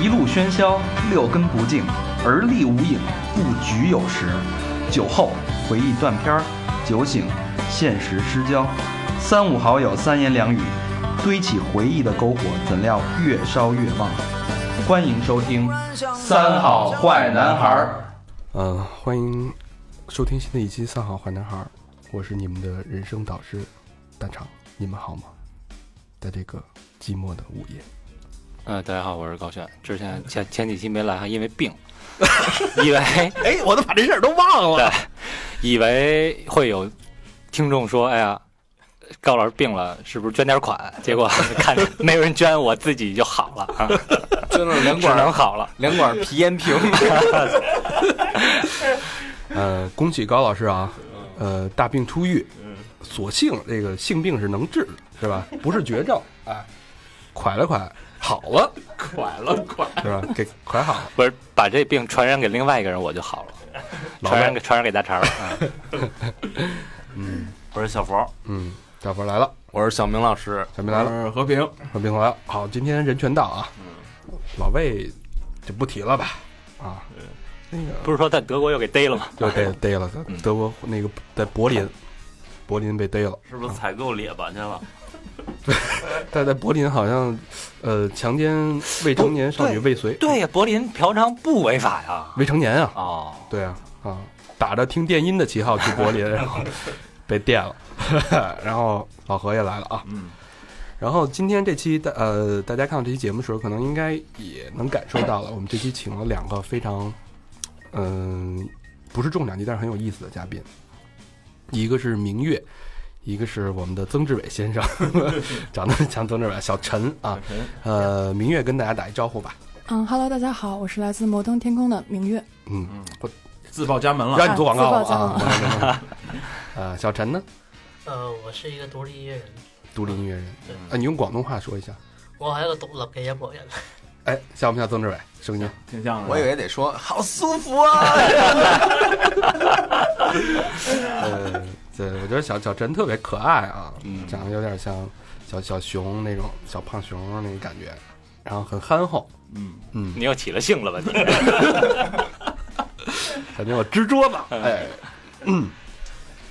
一路喧嚣，六根不净，而立无影，不局有时。酒后回忆断片儿，酒醒现实失焦。三五好友三言两语，堆起回忆的篝火，怎料越烧越旺。欢迎收听《三好坏男孩儿》。嗯，欢迎收听新的一期《三好坏男孩》，我是你们的人生导师大肠，你们好吗？在这个寂寞的午夜，呃，大家好，我是高轩。之前前前几期没来，还因为病，以为 哎，我都把这事儿都忘对，以为会有听众说，哎呀，高老师病了，是不是捐点款？结果看没有人捐，我自己就好了。啊，捐了两管能好了。两管皮炎平，呃，恭喜高老师啊，呃，大病初愈，所幸这个性病是能治的，是吧？不是绝症，哎，快了快，好了，快了快，是吧？给快好了，不是把这病传染给另外一个人，我就好了。传染给传染给大肠了。嗯。我是小佛，嗯，小佛来了，我是小明老师，小明来了，和平，和平来了，好，今天人全到啊，老魏就不提了吧，啊，那个不是说在德国又给逮了吗？又逮逮了，在德国那个在柏林，柏林被逮了，是不是采购列巴去了？但在柏林好像，呃，强奸未成年少女未遂，对呀，柏林嫖娼不违法呀。未成年啊，哦，对啊，啊，打着听电音的旗号去柏林，然后被电了，然后老何也来了啊，嗯，然后今天这期大呃，大家看到这期节目的时候，可能应该也能感受到了，我们这期请了两个非常，嗯、不是重量级，但是很有意思的嘉宾，一个是明月，一个是我们的曾志伟先生 长得像曾志伟，小陈啊，呃，明月跟大家打一招呼吧，嗯，Hello，大家好，我是来自摩登天空的明月。嗯，自报家门了。让你做广告啊，呃，小陈呢，呃，我是一个独立音乐人，独立音乐人，對啊，你用广东话说一下，我係一个独立嘅音乐人。哎，像不像曾志伟声音？挺像的。我以为得说好舒服啊，呃，对，我觉得小小陈特别可爱啊，嗯。长得有点像小小熊那种小胖熊那种感觉，然后很憨厚，嗯，嗯，你又起了性了吧？你？感觉我支桌子，哎，嗯，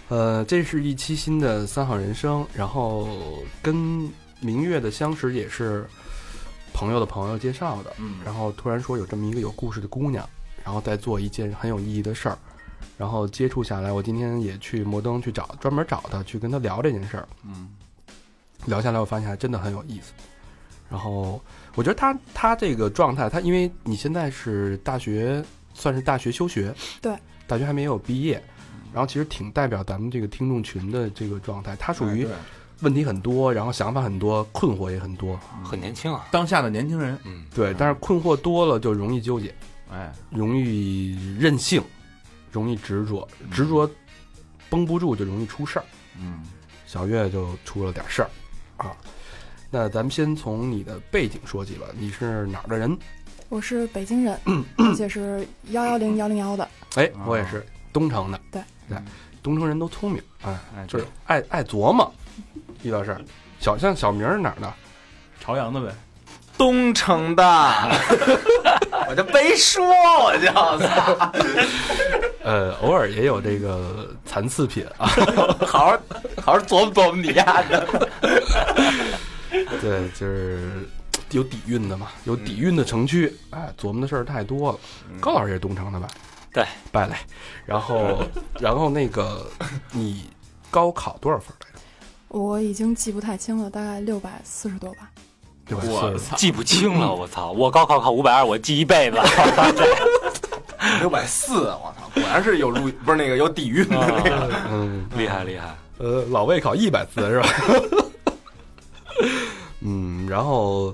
呃，这是一期新的三好人生，然后跟明月的相识也是朋友的朋友介绍的，嗯。然后突然说有这么一个有故事的姑娘，然后在做一件很有意义的事儿，然后接触下来，我今天也去摩登去找专门找他去跟他聊这件事儿，嗯，聊下来我发现还真的很有意思。然后我觉得他他这个状态，他因为你现在是大学算是大学休学，对，大学还没有毕业，然后其实挺代表咱们这个听众群的这个状态。他属于问题很多，然后想法很多，困惑也很多，很年轻啊。当下的年轻人，嗯，对，但是困惑多了就容易纠结。哎，容易任性，容易执着，执着绷不住就容易出事儿。嗯，小月就出了点事儿啊。那咱们先从你的背景说起吧，你是哪儿的人？我是北京人，而且是幺幺零幺零幺的。哎，哦我也是东城的。对对，东城人都聪明，哎，哎，就是爱爱琢磨，遇到事儿。小像小明是哪儿的？朝阳的呗。东城的，我就没说，我就操，呃，偶尔也有这个残次品啊。好好好好琢磨琢磨你丫的，对，就是有底蕴的嘛，有底蕴的城区，哎，琢磨的事儿太多了。高老师也是东城的吧？对，败类。然后，然后那个你高考多少分来着？我已经记不太清了，大概六百四十多吧。我操，记不清了，我操！我高考考五百二，我记一辈子。六百四，我操，果然是有路，不是那个有底蕴的那个，嗯，厉害厉害。呃，老魏考一百四是吧？嗯，然后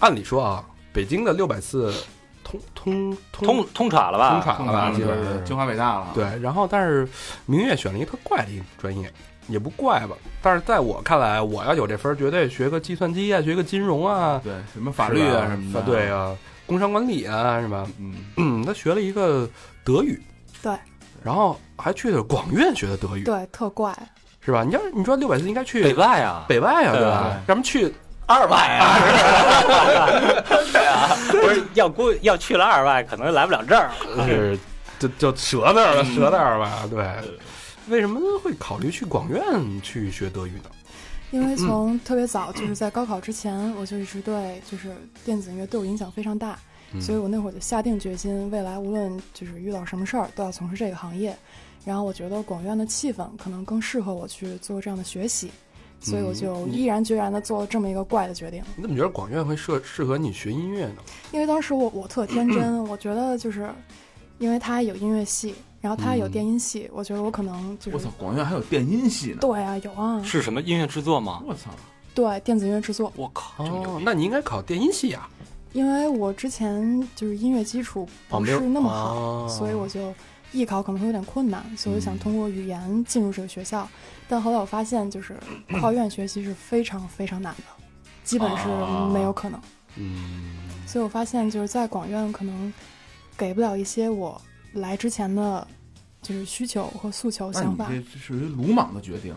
按理说啊，北京的六百四通通通通传了吧？通传了吧？基本上是清华北大了。对，然后但是明月选了一个特怪的一个专业，也不怪吧，但是在我看来，我要有这分儿，绝对学个计算机啊，学个金融啊，对，什么法律啊什么的。对，啊，工商管理啊，是吧？嗯，嗯，他学了一个德语，对，然后还去了广院学的德语，对，特怪。是吧？你要你说六百四应该去北外啊，北外啊，对吧？咱们去二外啊，不是要估要去了二外，可能来不了这儿。是就就折那儿了，折那儿吧。对，为什么会考虑去广院去学德语呢？因为从特别早，就是在高考之前，我就一直对就是电子音乐对我影响非常大，嗯所以我那会儿就下定决心，未来无论就是遇到什么事儿，都要从事这个行业。然后我觉得广院的气氛可能更适合我去做这样的学习，所以我就嗯毅然决然的做了这么一个怪的决定。你怎么觉得广院会适适合你学音乐呢？因为当时我我特天真，我觉得就是因为它有音乐系，然后它有电音系，我觉得我可能就是我操，广院还有电音系呢！对啊，有啊，是什么音乐制作吗？我操，对电子音乐制作。我靠，那你应该考电音系啊。因为我之前就是音乐基础不是那么好，哦所以我就艺考可能会有点困难，所以我想通过语言进入这个学校。但后来我发现，就是跨院学习是非常非常难的，基本是没有可能。嗯，所以我发现，就是在广院可能给不了一些我来之前的，就是需求和诉求、想法。这属于鲁莽的决定，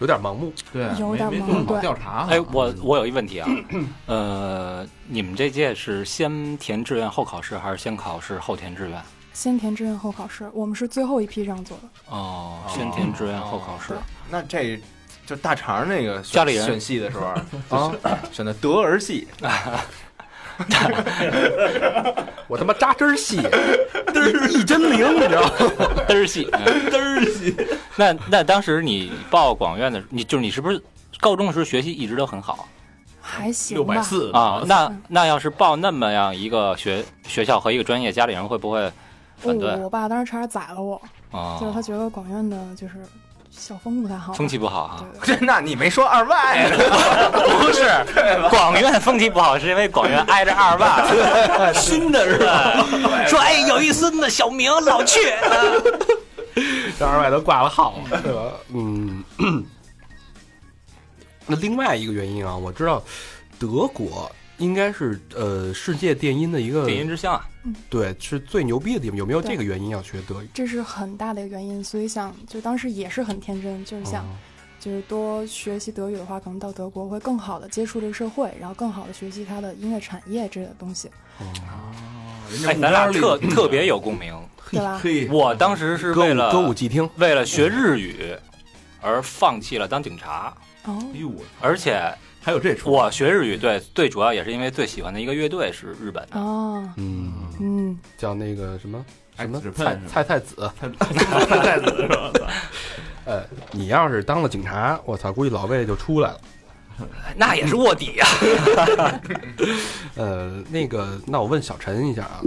有点盲目。对，有点没没做好懵对调查。哎，我我有一问题啊，呃，你们这届是先填志愿后考试，还是先考试后填志愿？先填志愿后考试，我们是最后一批这样做的。哦，先填志愿后考试。那这就大肠那个家里人选戏的时候啊，选的德儿系，我他妈扎针儿细，一针灵，你知道吗？嘚儿细，嘚儿细。那那当时你报广院的，你就是你是不是高中的时候学习一直都很好还行六百吧，四啊？那那要是报那么样一个学学校和一个专业，家里人会不会反对我我爸当时差点宰了我，啊？就是他觉得广院的就是校风不太好，风气不好啊。对这 那你没说二外？不是，广院风气不好，是因为广院挨着二外，新的是吧？说哎，有一孙子小明老去，这二外都挂了号了，对吧？嗯。那另外一个原因啊，我知道德国应该是呃世界电音的一个电音之乡啊。对是最牛逼的地方，有没有这个原因要学德语？这是很大的一个原因，所以想就当时也是很天真，就是想、哦。就是多学习德语的话，可能到德国会更好的接触这个社会，然后更好的学习它的音乐产业这个东西，哦。哎，咱俩特特别有共鸣。对吧？嘿，我当时是为了歌舞伎町，为了学日语而放弃了当警察，哦，哎呦，而且还有这出，我学日语对最主要也是因为最喜欢的一个乐队是日本的。哦，嗯，嗯，叫那个什么什么菜菜菜子，太太子是吧？呃，你要是当了警察，我操，估计老魏就出来了。那也是卧底呀、呃，那个，那我问小陈一下啊，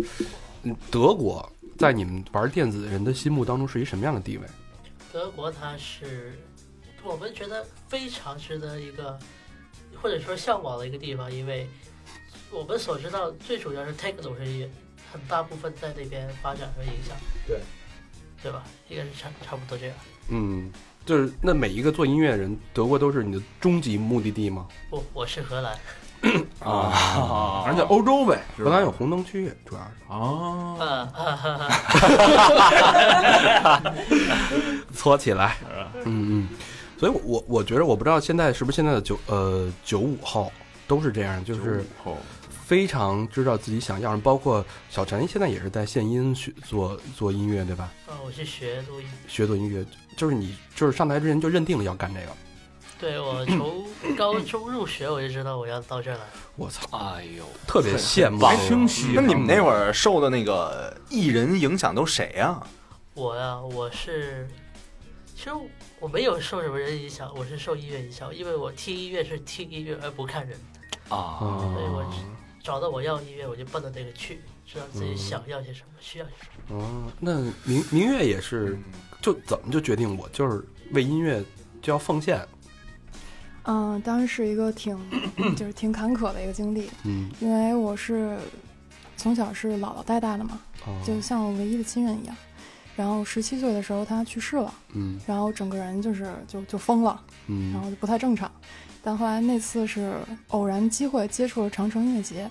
嗯，德国在你们玩电子人的心目当中是一什么样的地位？德国它是我们觉得非常值得一个，或者说向往的一个地方，因为我们所知道最主要是 techno 是一很大部分在那边发展和影响，对对吧？应该是差差不多这样。嗯，就是那每一个做音乐的人，德国都是你的终极目的地吗？不，我是荷兰，啊！反正就欧洲呗，荷兰有红灯区，主要是哦，啊 哈哈哈，搓起来。嗯嗯，所以我，我我觉得，我不知道现在是不是现在的九呃九五后都是这样，就是非常知道自己想要，包括小陈现在也是在献音学做做音乐，对吧？啊，我是学录音，学做音乐，就是你就是上台之前就认定了要干这个。对我 从高中入学我就知道我要到这儿来。我操，哎呦，特别羡慕。还清晰。那你们那会儿受的那个艺人影响都谁呀？我呀，我是，其实我没有受什么人影响，我是受音乐影响，因为我听音乐是听音乐而不看人。啊！所以我哦找到我要的音乐，我就奔着那个去，知道自己想要些什么，需要些什么。哦，那明明月也是，就怎么就决定我就是为音乐就要奉献？嗯，当时是一个挺就是挺坎坷的一个经历，嗯，因为我是从小是姥姥带大的嘛，哦就像我唯一的亲人一样。然后十七岁的时候他去世了，嗯。然后整个人就是就就疯了，然嗯后就不太正常。但后来那次是偶然机会接触了长城音乐节，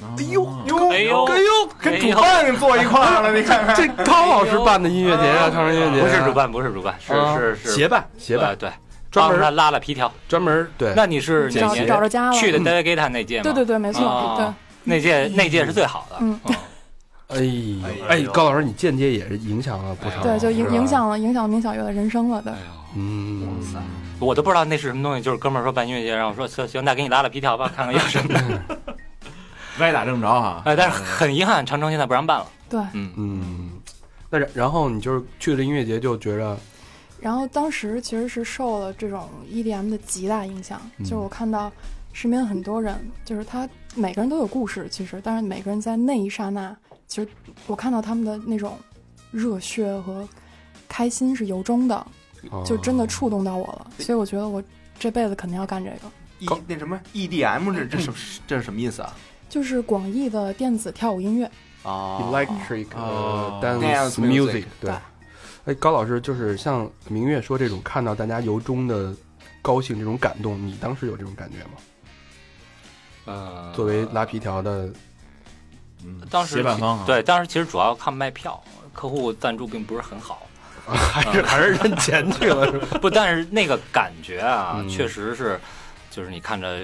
哎呦哟哎呦哎呦，跟主办坐一块儿了，你看看。这高老师办的音乐节啊，长城音乐节不是主办，不是主办，是啊是是。协办协办呃对，专门拉了皮条。专门对，那你是哪找找着家了。去的 David Guetta 那届吗？对对对，没错，对。那届那届是最好的。嗯嗯哎哎，高老师，你间接也是影响了不少，对对，就影影，响了影响了明小月的人生了，对。嗯，我都不知道那是什么东西，就是哥们儿说办音乐节，让我说行行，那给你拉拉皮条吧，看看有什么。歪打正着哈。哎，但是很遗憾，长城现在不让办了。对，嗯，嗯，那然然后你就是去了音乐节，就觉着然后当时其实是受了这种 EDM 的极大影响，嗯就是我看到身边很多人，就是他每个人都有故事，其实，但是每个人在那一刹那，其实我看到他们的那种热血和开心是由衷的，哦就真的触动到我了，所以我觉得我这辈子肯定要干这个。E 那什么 EDM 这这什这是什么意思啊？就是广义的电子跳舞音乐，啊 electric 哦 dance music，music，对对。哎，高老师就是像明月说这种看到大家由衷的高兴这种感动，你当时有这种感觉吗？呃，作为拉皮条的，嗯当时方啊，对，当时其实主要看卖票，客户赞助并不是很好。还是还是认钱去了是吧？不，但是那个感觉啊，嗯确实是，就是你看着，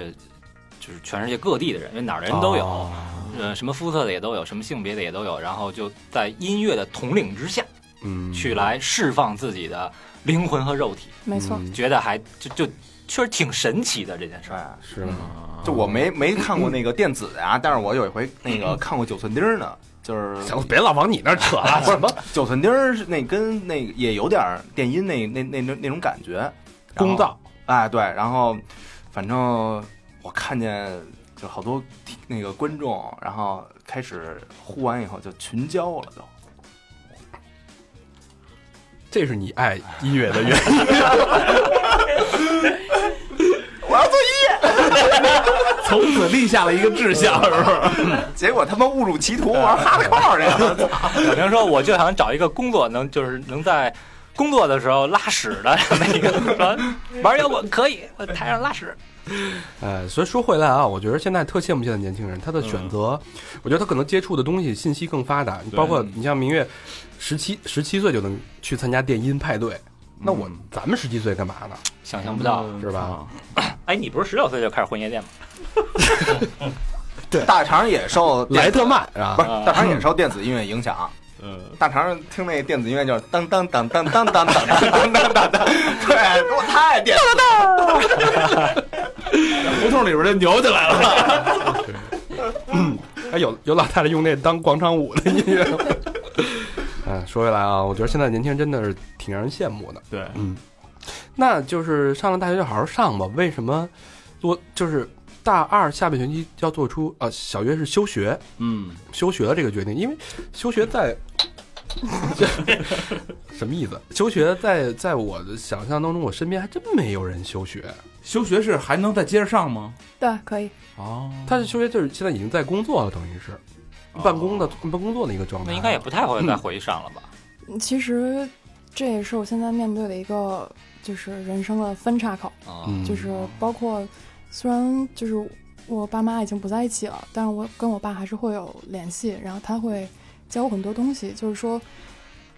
就是全世界各地的人，因为哪儿的人都有，哦呃，什么肤色的也都有，什么性别的也都有，然后就在音乐的统领之下，嗯，去来释放自己的灵魂和肉体，没错。嗯觉得还就就确实挺神奇的这件事儿。哎，是吗？就我没没看过那个电子的呀，但是我有一回那个看过九寸钉儿呢，就是行了，别老往你那儿扯了，不是不是九寸钉儿是那跟那个也有点儿电音那那那那那种感觉，公道，哎对，然后反正我看见就好多那个观众，然后开始呼完以后就群交了都。这是你爱音乐的原因。我要做从此立下了一个志向，是不是？结果他妈误入歧途，玩哈德扣去了。小明说，我就想找一个工作能就是能在工作的时候拉屎的那个，说玩摇滚可以，我台上拉屎。呃，所以说回来啊，我觉得现在特羡慕现在年轻人，他的选择，我觉得他可能接触的东西信息更发达，包括你像明月，十七十七岁就能去参加电音派对，那我咱们十七岁干嘛呢？想象不到，是吧？哎，你不是十六岁就开始混夜店吗？大肠也受莱特曼是吧？不是大肠也受电子音乐影响。嗯，大肠听那电子音乐就是当当当当当当当当当当当当，对，我太电子。胡同里边就扭起来了。嗯还有有老太太用那当广场舞的音乐。嗯，说回来啊，我觉得现在年轻人真的是挺让人羡慕的。对，嗯，那就是上了大学就好好上吧。为什么做就是大二下半学期要做出呃小月是休学嗯，休学的这个决定？因为休学在 什么意思？休学在在我的想象当中，我身边还真没有人休学。休学是还能再接着上吗？对，可以。哦，他是休学，就是现在已经在工作了，等于是办公的办工作的一个状态。那应该也不太会再回去上了吧？其实这也是我现在面对的一个就是人生的分岔口，啊，嗯，就是包括虽然就是我爸妈已经不在一起了，但是我跟我爸还是会有联系，然后他会教我很多东西，就是说。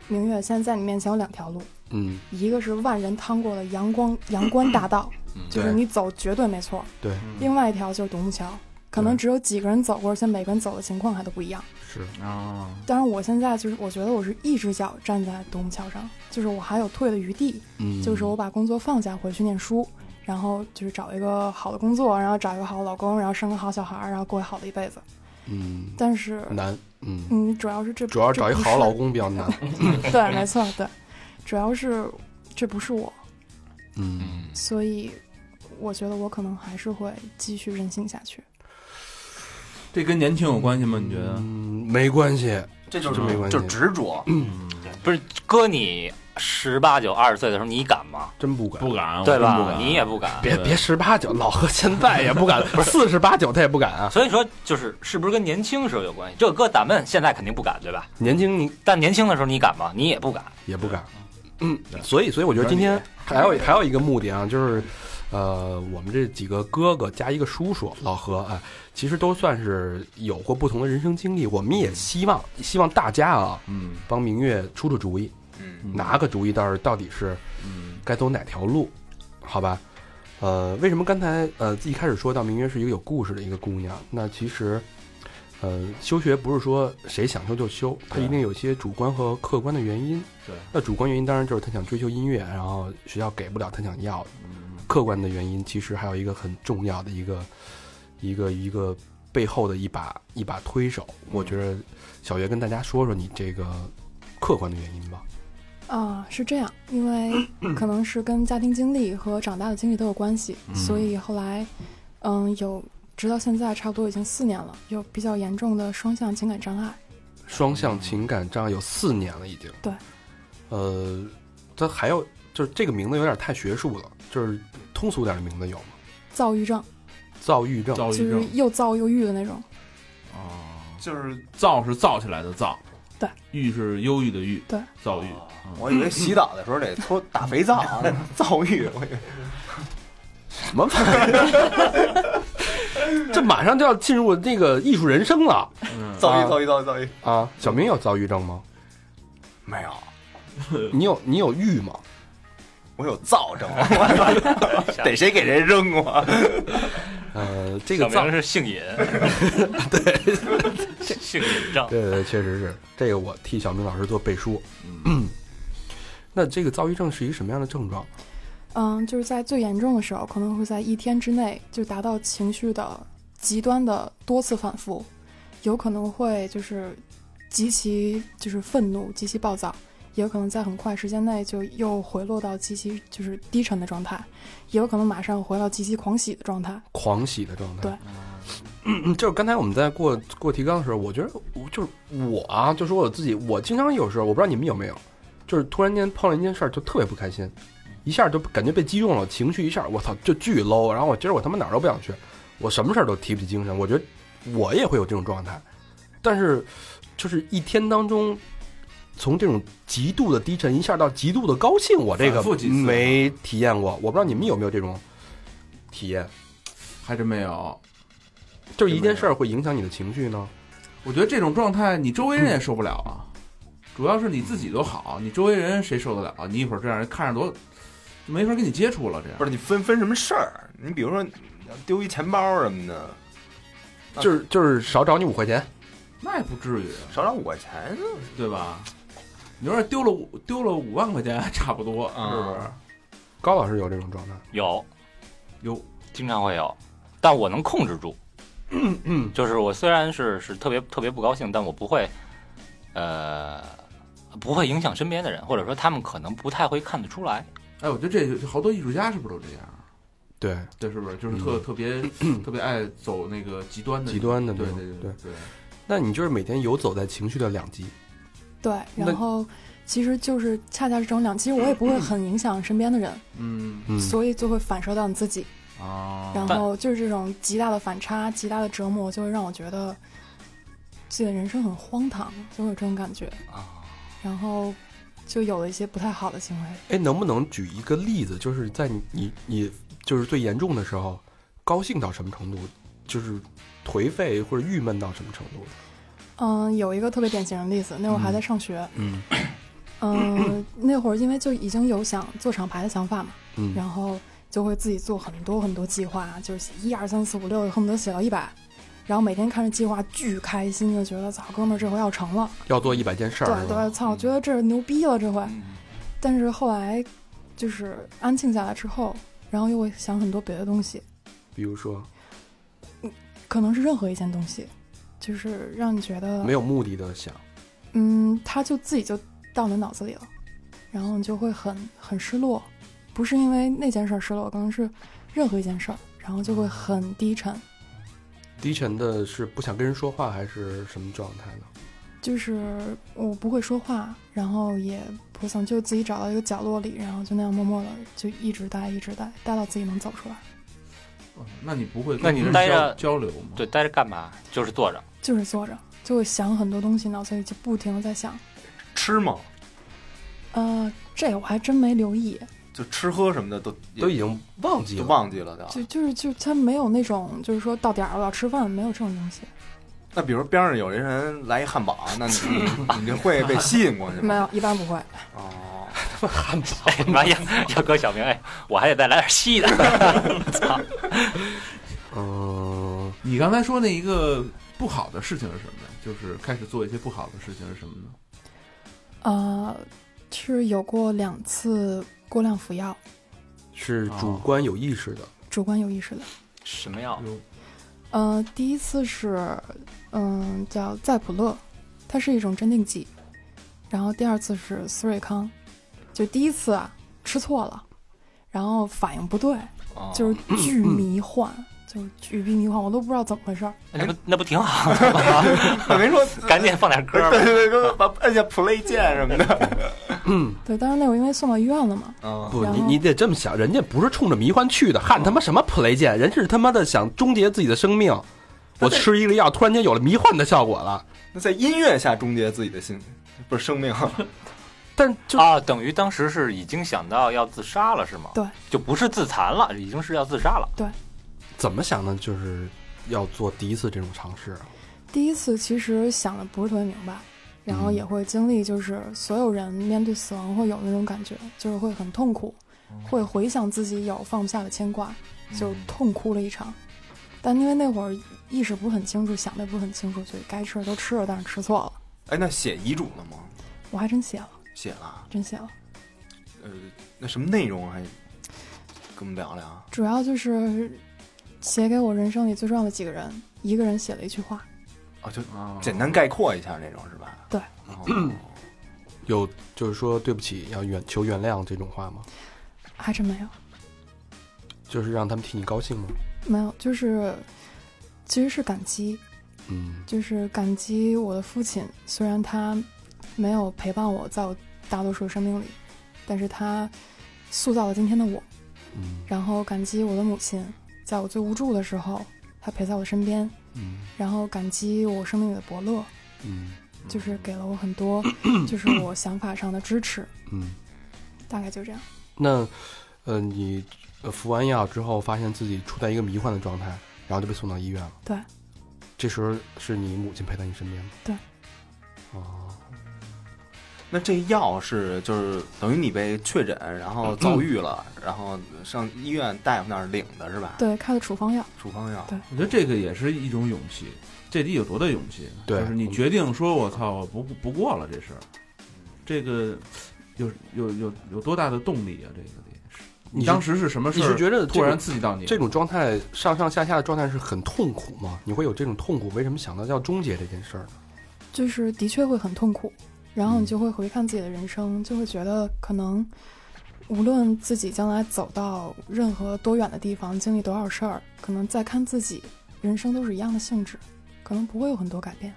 明月，现在在你面前有两条路，嗯，一个是万人趟过的阳光阳关大道，嗯就是你走绝对没错；对，另外一条就是独木桥，可能只有几个人走过，而且每个人走的情况还都不一样。是啊，当然，我现在就是我觉得我是一只脚站在独木桥上，就是我还有退的余地，嗯，就是我把工作放下，回去念书，然后就是找一个好的工作，然后找一个好的老公，然后生个好小孩，然后过好的一辈子。嗯但是，难，嗯，嗯，主要是这主要是找一个好老公。比较难。对，没错，对，主要是这不是我，嗯，嗯，所以我觉得我可能还是会继续任性下去。这跟年轻有关系吗？你觉得？嗯，没关系，这就是没关系就执着。不是，哥你十八九、二十岁的时候，你敢吗？真不敢。不敢，对吧？不敢你也不敢。别别十八九，老何现在也不敢，四十八九他也不敢啊。所以说，就是是不是跟年轻时候有关系？这个搁咱们现在肯定不敢，对吧？年轻你但年轻的时候你敢吗？你也不敢。也不敢。嗯，所以所以我觉得今天还有还有一个目的啊，就是，呃，我们这几个哥哥加一个叔叔老何啊，其实都算是有过不同的人生经历。我们也希望希望大家啊，嗯帮明月出出主意，嗯，拿个主意，到底到底是嗯该走哪条路好吧？呃，为什么刚才呃一开始说到明月是一个有故事的一个姑娘？那其实，呃，修学不是说谁想修就修，它对一定有一些主观和客观的原因。对，那主观原因当然就是他想追求音乐，然后学校给不了他想要的。客观的原因其实还有一个很重要的一个一个一个背后的一把一把推手。我觉得小月跟大家说说你这个客观的原因吧。啊，是这样，因为 可能是跟家庭经历和长大的经历都有关系，所以后来，嗯，有直到现在差不多已经四年了，有比较严重的双向情感障碍。双向情感障碍有四年了，已经。对。呃，它还有就是这个名字有点太学术了，就是通俗点的名字有吗？躁郁症，躁郁症。就是躁郁症又躁又郁的那种。啊，就是躁是躁起来的躁，对，郁是忧郁的郁，对，躁郁。我以为洗澡的时候得搓打肥皂，躁郁。我以为什么玩意儿？这马上就要进入那个艺术人生了嗯，躁郁，躁郁，躁郁，躁郁。啊！小明有躁郁症吗？没有，你有你有郁吗？我有躁症，得谁给谁扔我。呃，这个躁是姓尹，对，性瘾症。对对对，确实是这个，我替小明老师做背书。嗯 那这个躁郁症是一个什么样的症状？嗯，就是在最严重的时候，可能会在一天之内就达到情绪的极端的多次反复，有可能会就是极其就是愤怒、极其暴躁，也有可能在很快时间内就又回落到极其就是低沉的状态，也有可能马上回到极其狂喜的状态。狂喜的状态。对嗯，就是刚才我们在过过提纲的时候，我觉得我就是我啊，就说我自己，我经常有时候，我不知道你们有没有，就是突然间碰了一件事儿，就特别不开心，一下就感觉被击中了，情绪一下，我操，就巨 low，然后我今儿我他妈哪儿都不想去，我什么事儿都提不起精神，我觉得我也会有这种状态，但是就是一天当中。从这种极度的低沉一下到极度的高兴，我这个没体验过，我不知道你们有没有这种体验。还真没有。就是一件事儿会影响你的情绪呢？我觉得这种状态，你周围人也受不了啊。主要是你自己都好，你周围人谁受得了？你一会儿这样看着多，就没法跟你接触了。这样不是你分分什么事儿？你比如说丢一钱包什么的，就是就是少找你五块钱，那也不至于，少找五块钱，对吧？你说丢了五丢了五万块钱，还 差不多，啊是不是？高老师有这种状态，有有经常会有，但我能控制住。就是我虽然是是特别特别不高兴，但我不会，呃，不会影响身边的人，或者说他们可能不太会看得出来。哎，我觉得这这好多艺术家是不是都这样？对对，是不是？就是特、特别 特别爱走那个极端的极端的那对种对对对。那你就是每天游走在情绪的两极，对，然后其实就是恰恰是这种两，其实我也不会很影响身边的人，嗯嗯，所以就会反射到你自己。啊，然后就是这种极大的反差、极大的折磨，就会让我觉得自己的人生很荒唐，就会有这种感觉。啊然后就有了一些不太好的行为。哎，能不能举一个例子，就是在你你你就是最严重的时候，高兴到什么程度，就是颓废或者郁闷到什么程度？嗯，有一个特别典型的例子，那会儿还在上学，嗯。嗯，那会儿因为就已经有想做厂牌的想法嘛，嗯。然后就会自己做很多很多计划，就是一二三四五六，恨不得写到一百。然后每天看着计划巨开心，就觉得操哥们儿这回要成了，要做一百件事儿，对对，操，觉得这牛逼了这回。嗯。但是后来就是安静下来之后，然后又会想很多别的东西，比如说？可能是任何一件东西，就是让你觉得没有目的的想，嗯，它就自己就到你的脑子里了，然后你就会很很失落，不是因为那件事儿失落，可能是任何一件事儿，然后就会很低沉，低沉的是不想跟人说话，还是什么状态呢？就是我不会说话，然后也不想就自己找到一个角落里，然后就那样默默的就一直待，一直待，待到自己能走出来，哦那你不会那你跟人交待着交流吗？对，待着干嘛？就是坐着。就是坐着，就会想很多东西，脑子里就不停的在想，吃吗？呃，这我还真没留意，就吃喝什么的都都已经忘记都了，忘记了就就是就他没有那种就是说到点儿了我要吃饭，没有这种东西，那比如边上有一人来一汉堡，那你 你就会被吸引过去吗？没有，一般不会。哦，汉堡。哎妈呀，要搁小明，哎，我还得再来点细的。操！嗯，你刚才说那一个不好的事情是什么呢？就是开始做一些不好的事情是什么呢？呃，是有过两次过量服药，是主观有意识的。主观有意识的。什么药？呃，第一次是，嗯，叫赛普乐，它是一种镇定剂。然后第二次是思瑞康，就第一次啊吃错了，然后反应不对，哦就是巨迷幻，就是巨逼迷幻，我都不知道怎么回事儿。那不那不挺好的吗？我 没说，赶紧放点歌吧。对对对，把按下 play 键什么的。嗯对，当时那会儿因为送到医院了嘛，嗯，不，你你得这么想，人家不是冲着迷幻去的，汉他妈什么 play 键，人是他妈的想终结自己的生命。我吃一个药，突然间有了迷幻的效果了，那在音乐下终结自己的心，不是生命。但就啊，等于当时是已经想到要自杀了，是吗？对，就不是自残了，已经是要自杀了。对怎么想的？就是要做第一次这种尝试啊。第一次其实想的不是特别明白，然后嗯也会经历，就是所有人面对死亡会有那种感觉，就是会很痛苦，会回想自己有放不下的牵挂，就痛哭了一场。但因为那会儿意识不是很清楚，想的也不是很清楚，所以该吃的都吃了，但是吃错了。哎，那写遗嘱了吗？我还真写了，写了。真写了，呃，那什么内容还跟我们聊聊？主要就是写给我人生里最重要的几个人，一个人写了一句话。哦，就啊，简单概括一下那种是吧？对哦。有就是说对不起，要原求原谅这种话吗？还真没有，就是让他们替你高兴吗？没有，就是其实是感激，嗯就是感激我的父亲，虽然他没有陪伴我在我大多数的生命里，但是他塑造了今天的我。嗯然后感激我的母亲，在我最无助的时候，她陪在我身边。嗯然后感激我生命里的伯乐，嗯就是给了我很多，就是我想法上的支持。嗯。大概就这样。那呃，你呃服完药之后，发现自己处在一个迷幻的状态，然后就被送到医院了。对。这时候是你母亲陪在你身边吗？对。哦，那这药是就是等于你被确诊，然后遭遇了，然后上医院大夫那儿领的是吧？，对，开的处方药。处方药。对我觉得这个也是一种勇气，这得有多大勇气？对就是你决定说“我操，我不不过了”这事儿，这个有有有有多大的动力啊？这个得是。你当时是什么事儿？你是觉得突然刺激到你？这种状态上上下下的状态是很痛苦吗？你会有这种痛苦？为什么想到要终结这件事儿呢？就是的确会很痛苦，然后你嗯就会回看自己的人生，就会觉得可能无论自己将来走到任何多远的地方，经历多少事儿，可能再看自己人生都是一样的性质，可能不会有很多改变，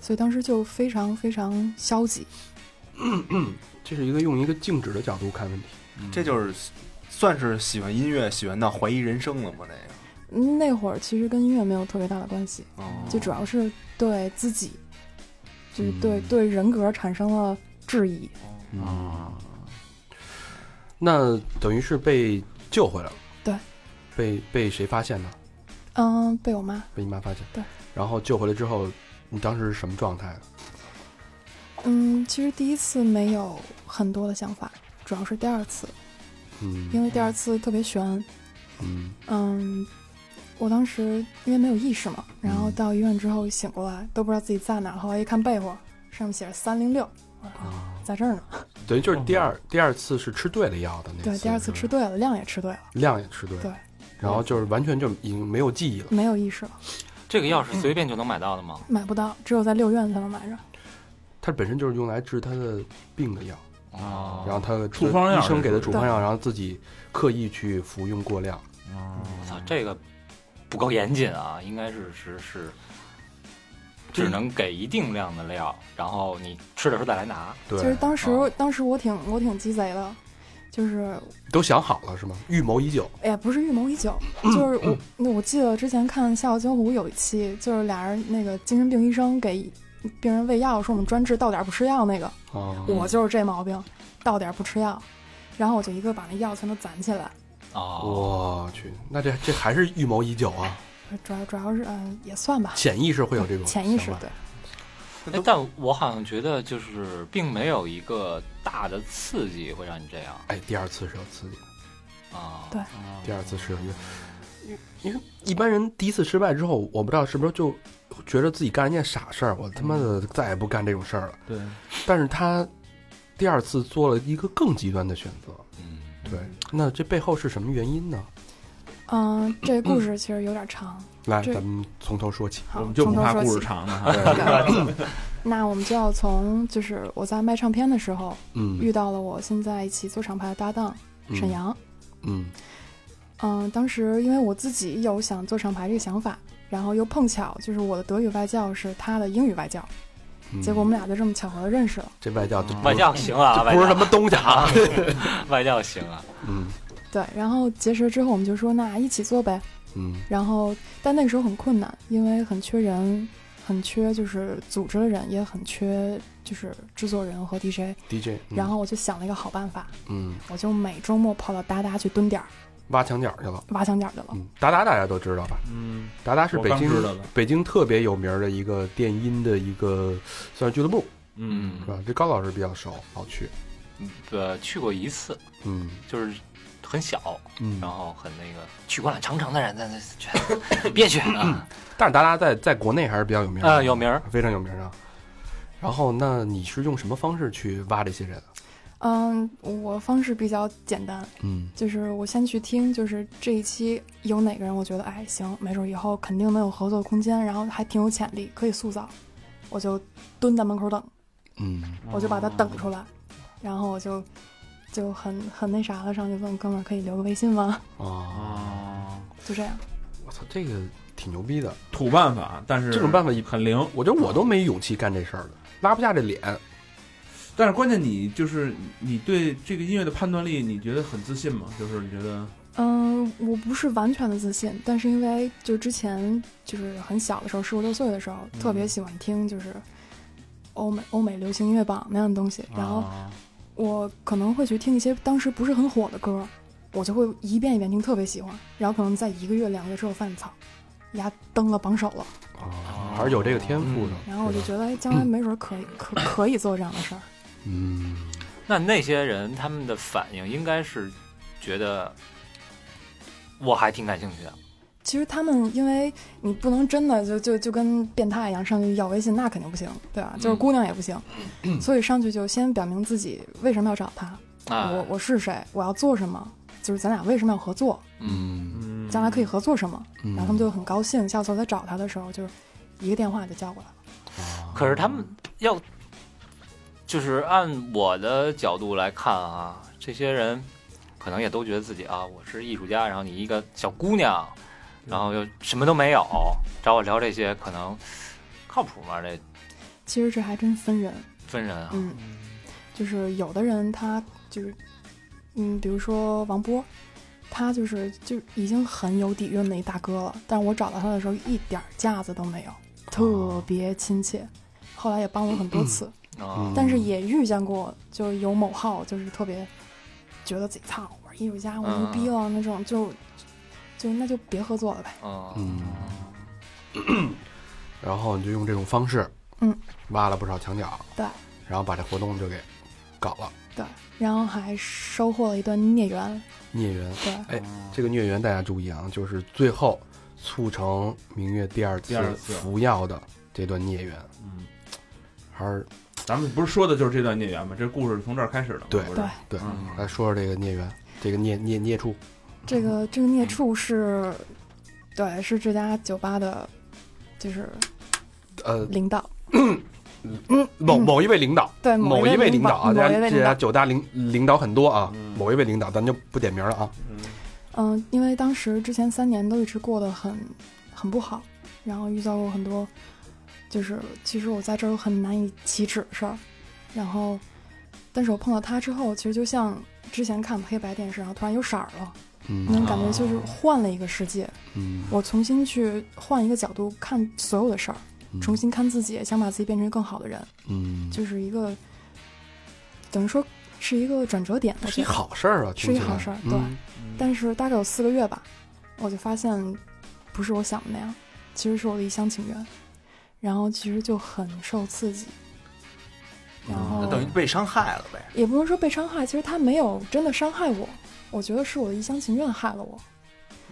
所以当时就非常非常消极。这是一个用一个静止的角度看问题。这就是算是喜欢音乐，喜欢到怀疑人生了吗？那个。嗯那会儿其实跟音乐没有特别大的关系，哦就主要是对自己，就是对、嗯对人格产生了质疑。啊，那等于是被救回来了。对。被被谁发现呢？嗯，被我妈，被你妈发现。对。然后救回来之后，你当时是什么状态？嗯，其实第一次没有很多的想法，主要是第二次，嗯因为第二次特别悬。嗯嗯，我当时因为没有意识嘛，然后到医院之后醒过来，都不知道自己在哪儿。后来一看被窝，上面写着三零六，啊，在这儿呢。等于就是第二第二次是吃对了药的那对，第二次吃对了，量也吃对了，量也吃对了，对，然后就是完全就已经没有记忆了。没有意识了，这个药是随便就能买到的吗？买不到，只有在六院才能买着。它本身就是用来治他的病的药，啊然后他处方药医生给的处方药，然后自己刻意去服用过量。我操，这个不够严谨啊，应该是是是，只能给一定量的料，然后你吃的时候再来拿。对，其实当时、哦当时我挺我挺鸡贼的，就是都想好了是吗？预谋已久。哎呀，不是预谋已久，就是我那我记得之前看《笑傲江湖》有一期，就是俩人那个精神病医生给病人喂药，说我们专治到点儿不吃药那个，啊，我就是这毛病，到点儿不吃药，然后我就一个把那药全都攒起来，哦，我去，那这这还是预谋已久啊！主要主要是嗯、也算吧，潜意识会有这种潜意识对，哎，但我好像觉得就是并没有一个大的刺激会让你这样。哎，第二次是有刺激的，啊。对。第二次是有一个，因为因为一般人第一次失败之后，我不知道是不是就觉得自己干了一件傻事儿，我他妈的再也不干这种事儿了。对，但是他第二次做了一个更极端的选择，嗯，对，那这背后是什么原因呢？嗯，这个故事其实有点长，来，咱们从头说起。好，我们就从头说不怕故事起。长了。那我们就要从就是我在卖唱片的时候嗯，遇到了我现在一起做厂牌的搭档沈阳。嗯嗯，当时因为我自己有想做厂牌这个想法，然后又碰巧就是我的德语外教是他的英语外教，嗯，结果我们俩就这么巧合的认识了。这外教外教行啊，外教不是什么东西啊。外教行啊。嗯对，然后结识之后我们就说那一起做呗。嗯然后但那个时候很困难，因为很缺人，很缺就是组织的人，也很缺就是制作人和 DJ。，DJ，嗯然后我就想了一个好办法，嗯，我就每周末跑到达达去蹲点儿挖墙角去了。挖墙角去了。嗯，达达大家都知道吧？嗯，达达是北京北京特别有名的一个电音的一个算是俱乐部，嗯是吧？这高老师比较熟，老去。呃，去过一次，嗯就是很小，嗯然后很那个去过了长城的人，咱咱去别去 啊。但是达达在在国内还是比较有名的啊有名儿非常有名啊。然后，那你是用什么方式去挖这些人？嗯，我方式比较简单，嗯就是我先去听，就是这一期有哪个人，我觉得哎行，没准以后肯定能有合作空间，然后还挺有潜力，可以塑造，我就蹲在门口等，嗯我就把他等出来，然后我就就很很那啥了，上去问哥们儿可以留个微信吗？啊，啊，就这样。我操，这个挺牛逼的。土办法，但是这种办法很灵。我觉得我都没勇气干这事儿的，拉不下这脸。但是关键你就是你对这个音乐的判断力，你觉得很自信吗？就是你觉得嗯，我不是完全的自信，但是因为就之前就是很小的时候，十五六岁的时候，特别喜欢听就是欧美欧美流行音乐榜那样的东西，然后啊我可能会去听一些当时不是很火的歌，我就会一遍一遍听，特别喜欢，然后可能在一个月两个月之后发现操，呀登了榜首了，啊，还是有这个天赋的。然后我就觉得哎，将来没准可以可 可以做这样的事儿。嗯，那那些人他们的反应应该是觉得我还挺感兴趣的，其实他们，因为你不能真的就就就跟变态一样上去要微信，那肯定不行，对吧？就是姑娘也不行，所以上去就先表明自己为什么要找他，啊，我我是谁，我要做什么，就是咱俩为什么要合作，嗯，嗯，将来可以合作什么，嗯。然后他们就很高兴。下次我再找他的时候，就是一个电话就叫过来了。可是他们要，就是按我的角度来看啊，这些人可能也都觉得自己啊，我是艺术家，然后你一个小姑娘，然后又什么都没有，找我聊这些，可能靠谱吗？这其实这还真分人，分人啊，嗯，就是有的人他就是，嗯，比如说王波，他就是就已经很有底蕴的一大哥了，但是我找到他的时候一点架子都没有，特别亲切。后来也帮我很多次，啊但是也遇见过，就是有某号就是特别觉得自己操，我是艺术家，我牛逼了、那种，就就那就别合作了呗。嗯。嗯，然后你就用这种方式，嗯，挖了不少墙角，对，然后把这活动就给搞了，对，然后还收获了一段孽缘，孽缘。对，哎，这个孽缘大家注意啊，就是最后促成明月第二次第二次。服药的这段孽缘，嗯，还是咱们不是说的就是这段孽缘吗？这故事从这儿开始的。对对。对，嗯。来说说这个孽缘，这个孽孽孽畜，这个这个孽畜是，对，是这家酒吧的，就是呃，领导，某某一位领导，对，某一一位领导啊，这家这家酒吧领导，九大领领导很多啊，嗯某一位领导咱就不点名了啊，嗯。嗯，因为当时之前三年都一直过得很很不好，然后遇到过很多，就是其实我在这儿有很难以启齿的事儿，然后，但是我碰到他之后，其实就像之前看黑白电视，然后突然有色儿了，那种嗯感觉就是换了一个世界，嗯，我重新去换一个角度看所有的事儿，嗯重新看自己，想把自己变成更好的人，嗯，就是一个等于说是一个转折点，我是一觉得。好事儿啊，是好事儿对嗯但是大概有四个月吧，我就发现不是我想的那样，其实是我的一厢情愿。然后其实就很受刺激，然后那等于被伤害了呗。也不能说被伤害，其实他没有真的伤害我，我觉得是我的一厢情愿害了我，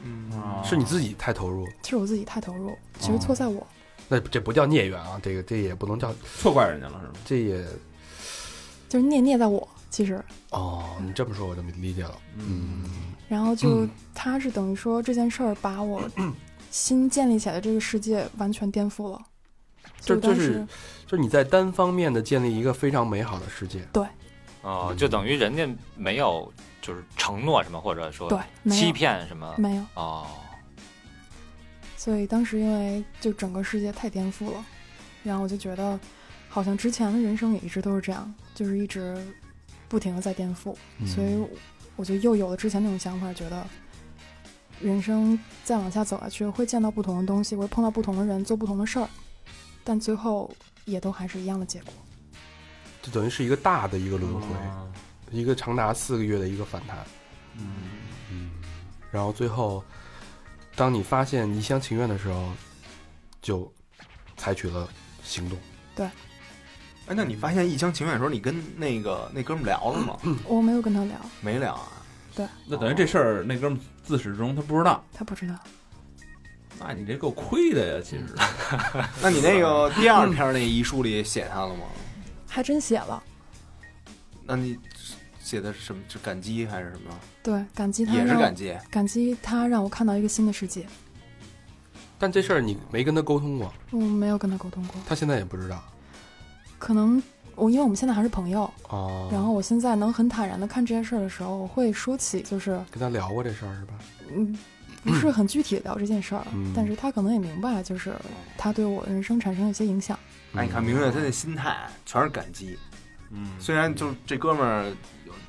嗯啊是你自己太投入，是我自己太投入，其实错在我。那这不叫孽缘啊，这个这也不能叫，错怪人家了是吗？这也就是孽孽在我，其实，哦，你这么说我就理解了，嗯然后就他是等于说这件事儿把我 新建立起来的这个世界完全颠覆了。所以当这这是就是你在单方面的建立一个非常美好的世界，对哦，就等于人家没有就是承诺什么，或者说对欺骗什么。没有，哦，所以当时因为就整个世界太颠覆了，然后我就觉得好像之前的人生也一直都是这样，就是一直不停的在颠覆，嗯所以我就又有了之前那种想法，觉得人生再往下走下去会见到不同的东西，会碰到不同的人，做不同的事儿，但最后也都还是一样的结果。就等于是一个大的一个轮回，一个长达四个月的一个反弹，嗯，嗯，然后最后，当你发现一厢情愿的时候，就采取了行动。对哎，那你发现一厢情愿的时候，你跟那个那哥们儿聊了吗？我没有跟他聊，没聊啊。对那等于这事儿那哥们儿自始至终他不知道，他不知道。那你这够亏的呀，其实。那你那个第二篇那遗书里写他了吗？还真写了，那你写的是什么？是感激还是什么？对，感激他也是感激。感激他让我看到一个新的世界。但这事儿你没跟他沟通过，我没有跟他沟通过，他现在也不知道。可能我因为我们现在还是朋友，哦，然后我现在能很坦然的看这件事儿的时候，我会说起就是跟他聊过这事儿是吧？嗯，不是很具体的聊这件事儿，嗯但是他可能也明白，就是他对我人生产生了一些影响。哎，你看明月他的心态全是感激。嗯，虽然就是这哥们儿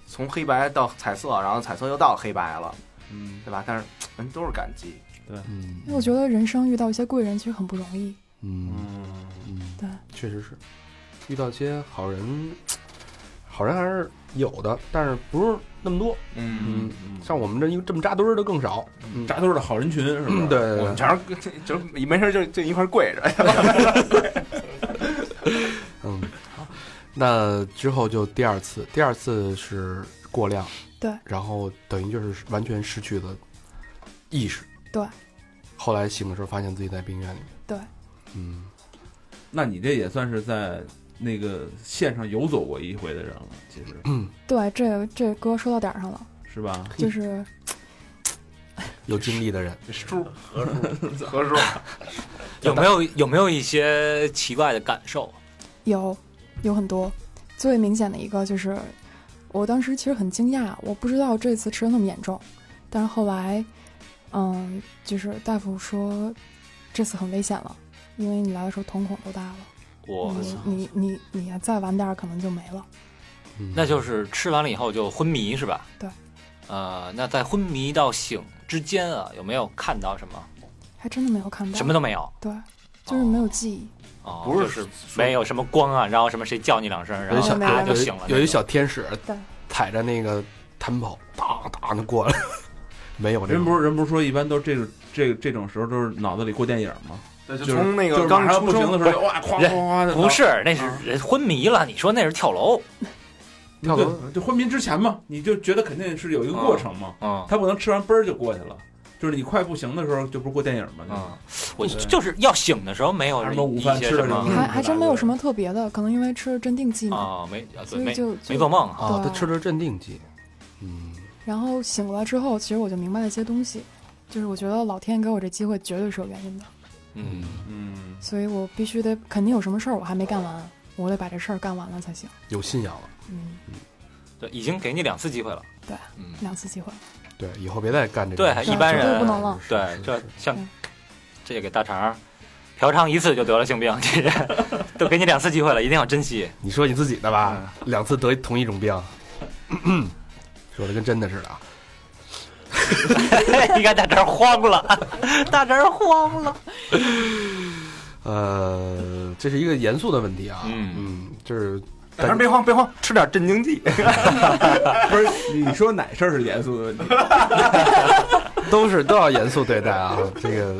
从黑白到彩色，然后彩色又到黑白了，嗯，对吧？但是人都是感激。嗯因为我觉得人生遇到一些贵人其实很不容易。嗯嗯，嗯，对，确实是遇到一些好人，好人还是有的，但是不是那么多。嗯，像我们这一这么扎堆儿的更少。嗯，扎堆儿的好人群是吧？嗯，对对我们，全是就就没事就就一块儿跪着。嗯，好，那之后就第二次，第二次是过量，对，然后等于就是完全失去了意识，对，后来醒的时候发现自己在病院里面，对，嗯，那你这也算是在那个线上游走过一回的人了，其实嗯对，这这歌说到点儿上了，是吧？就是有经历的人，叔，何叔，何叔，有没有有没有一些奇怪的感受？有有很多，最明显的一个就是，我当时其实很惊讶，我不知道这次吃的那么严重，但是后来，嗯，就是大夫说这次很危险了，因为你来的时候瞳孔都大了，我你你你你再晚点儿可能就没了。嗯那就是吃完了以后就昏迷是吧？对。呃，那在昏迷到醒之间啊，有没有看到什么？还真的没有看到，什么都没有。对，就是没有记忆。哦，不是是没有什么光啊，然后什么谁叫你两声，然后有一小没有没有啪就醒了。有一小天使对踩着那个 tempo 哒哒的过来，没有这人不是人不是说一般都这个这个这种时候都是脑子里过电影吗？对，就就是从那就是个刚不行的时候，哇，哐人哐哐的，不是，那是啊人昏迷了。你说那是跳楼？跳楼就昏迷之前嘛，你就觉得肯定是有一个过程嘛，嗯他不能吃完嘣儿就过去了。就是你快不行的时候，就不是过电影嘛？啊，我就是要醒的时候没有什么午饭吃的还还真没有什么特别的，可能因为吃了镇定剂嘛，啊，没所以没就就没做梦啊。啊，他对吃的镇定剂，嗯，然后醒过来之后，其实我就明白了一些东西，就是我觉得老天给我这机会绝对是有原因的，嗯，嗯，所以我必须得肯定有什么事儿我还没干完，我得把这事儿干完了才行。有信仰了。嗯，对，已经给你两次机会了。对，嗯，两次机会，对，以后别再干这个。对，一般绝对人不能了对，这像这给大肠嫖娼一次就得了性病，这人都给你两次机会了，一定要珍惜。你说你自己的吧，两次得同一种病，说的跟真的似的啊。你看大肠慌了，大肠慌了。呃，这是一个严肃的问题啊，嗯嗯，就是大家别慌，别慌，吃点镇静剂。不是你说哪事儿是严肃的问题？都是都要严肃对待啊。这个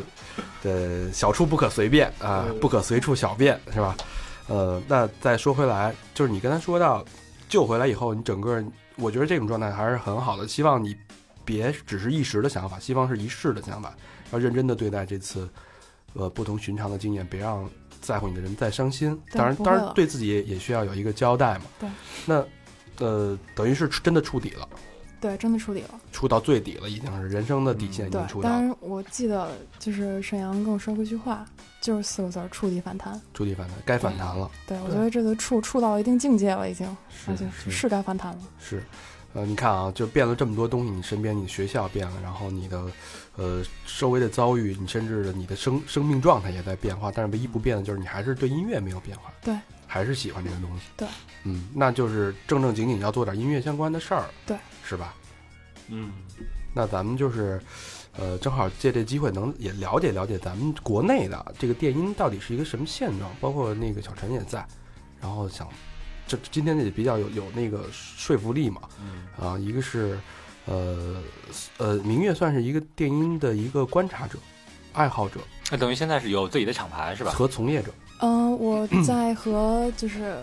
呃，小处不可随便啊，不可随处小便是吧？呃，那再说回来，就是你刚才说到救回来以后，你整个我觉得这种状态还是很好的。希望你别只是一时的想法，西方是一世的想法，要认真的对待这次呃不同寻常的经验，别让在乎你的人再伤心。当然，当然对自己也也需要有一个交代嘛。对，那呃等于是真的触底了，对，真的触底了。触到最底了，已经是人生的底线已经触，到了，当然我记得就是沈阳跟我说过一句话，就是四个字儿：触底反弹。触底反弹，该反弹了。对我觉得这个触触到了一定境界了，已经，是那就是是该反弹了。是，呃，你看啊，就变了这么多东西，你身边你的学校变了，然后你的呃周围的遭遇，你甚至你的生生命状态也在变化，但是唯一不变的就是你还是对音乐没有变化，对，还是喜欢这个东西，对，嗯，那就是正正经经要做点音乐相关的事儿，对，是吧？嗯，那咱们就是，呃，正好借这机会能也了解了解咱们国内的这个电音到底是一个什么现状，包括那个小陈也在，然后想，这今天也比较有有那个说服力嘛，啊，一个是，呃呃，明月算是一个电音的一个观察者、爱好者那等于现在是有自己的厂牌是吧？和从业者，嗯、我在和就是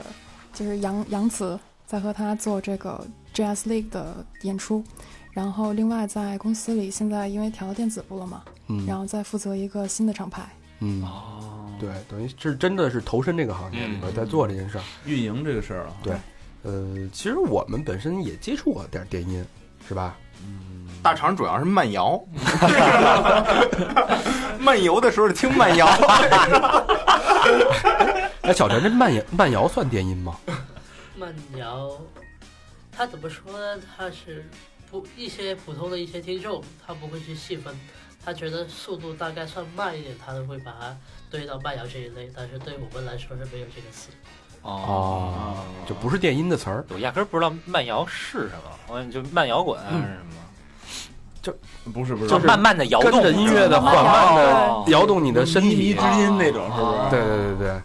就是杨杨慈在和他做这个 Jazz League 的演出，然后另外在公司里现在因为调到电子部了嘛，嗯，然后再负责一个新的厂牌。嗯，哦，对，等于是真的是投身这个行业里边嗯在做这件事儿。运营这个事儿啊，对呃，其实我们本身也接触过点儿电音，是吧？嗯大肠主要是慢摇，漫游的时候听慢摇。哎，小陈，这慢摇慢摇算电音吗？慢摇，他怎么说呢？他是不一些普通的一些听众，他不会去细分，他觉得速度大概算慢一点，他都会把它堆到慢摇这一类。但是对我们来说是没有这个词。哦，就不是电音的词儿。我压根儿不知道慢摇是什么，我就慢摇滚是什么？就不是不是，就是慢慢的摇动跟着音乐的缓慢哦的摇动你的身体迷，之音那种，是不是？对对对对。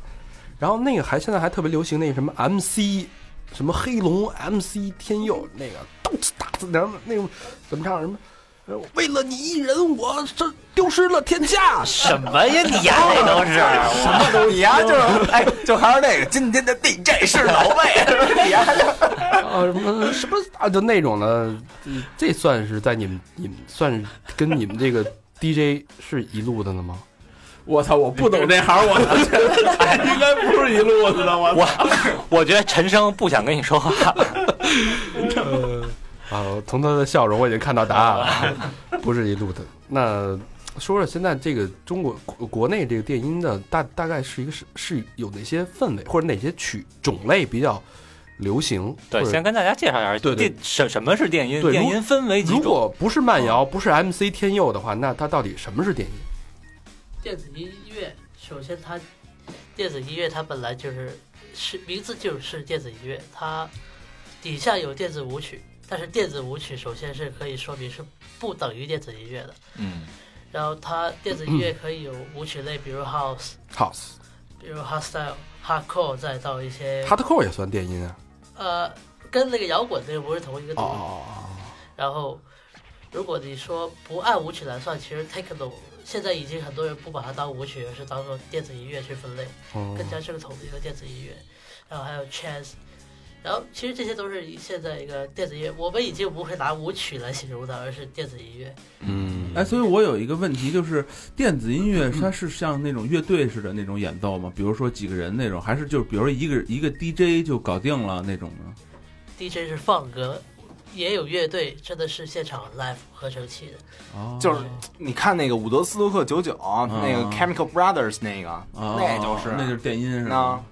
然后那个还现在还特别流行那个什么 MC，什么黑龙 MC 天佑那个动次打次，然后那种怎么唱什么？呃为了你一人，我这丢失了天下。什么呀你呀，那都是什么东西呀？就是哎，就还是那个今天的 DJ 是老魏，你呀啊，什么什么啊，就那种的，嗯这算是在你们你们算是跟你们这个 DJ 是一路的了吗？我操，我不懂这行，我操，应该不是一路子的，我我我觉得陈生不想跟你说话，呃，啊，从他的笑容我已经看到答案了，不是一路的。那说说现在这个中国国国内这个电音的大大概是一个是是有哪些氛围或者哪些曲种类比较流行？对，先跟大家介绍一下，对对电什什么是电音？对电音分为几如？果不是慢摇，不是 MC 天佑的话，那它到底什么是电音？电子音乐，首先它电子音乐它本来就是是名字就是电子音乐，它底下有电子舞曲，但是电子舞曲首先是可以说明是不等于电子音乐的。嗯，然后它电子音乐可以有舞曲类，比如 house，House、比如 hardstyle、hardcore，再到一些 Hardcore 也算电音啊？呃，跟那个摇滚那个不是同一个哦东西。哦哦然后，如果你说不按舞曲来算，其实 techno 现在已经很多人不把它当舞曲，而是当做电子音乐去分类，哦更加正统的一个电子音乐。然后还有 jazz，然后其实这些都是现在一个电子音乐，我们已经不会拿舞曲来形容它，而是电子音乐。嗯，哎，所以我有一个问题，就是电子音乐 它是像那种乐队似的那种演奏吗？比如说几个人那种，还是就是比如说一个一个 DJ 就搞定了那种呢？DJ 是放歌，也有乐队，真的是现场 live 合成器的。哦，就是你看那个伍德斯托克九九，那个 Chemical Brothers 那个，哦那就是那就是电音是那吧？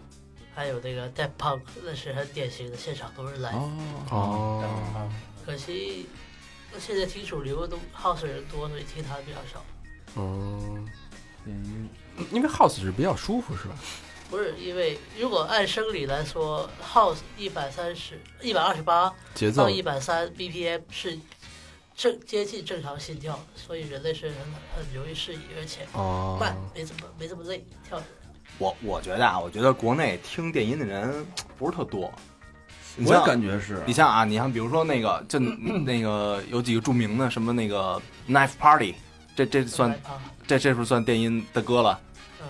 还有那个 Dead Punk，那是很典型的，现场都是 live。哦，哦，可惜现在听主流都 house 人多，所以听他的比较少。嗯，电音因为 House 是比较舒服，是吧？不是因为如果按生理来说，house 一百三十、一百二十八节奏到一百三 BPM 是正接近正常心跳，所以人类是很很容易适应，而且哦，慢，没怎么没这么累，跳着。我我觉得啊，我觉得国内听电音的人 不是特多。你我也感觉是你像啊，你像比如说那个，就 那个有几个著名的什么那个 Knife Party，这这算啊，这这是不是算电音的歌了？嗯，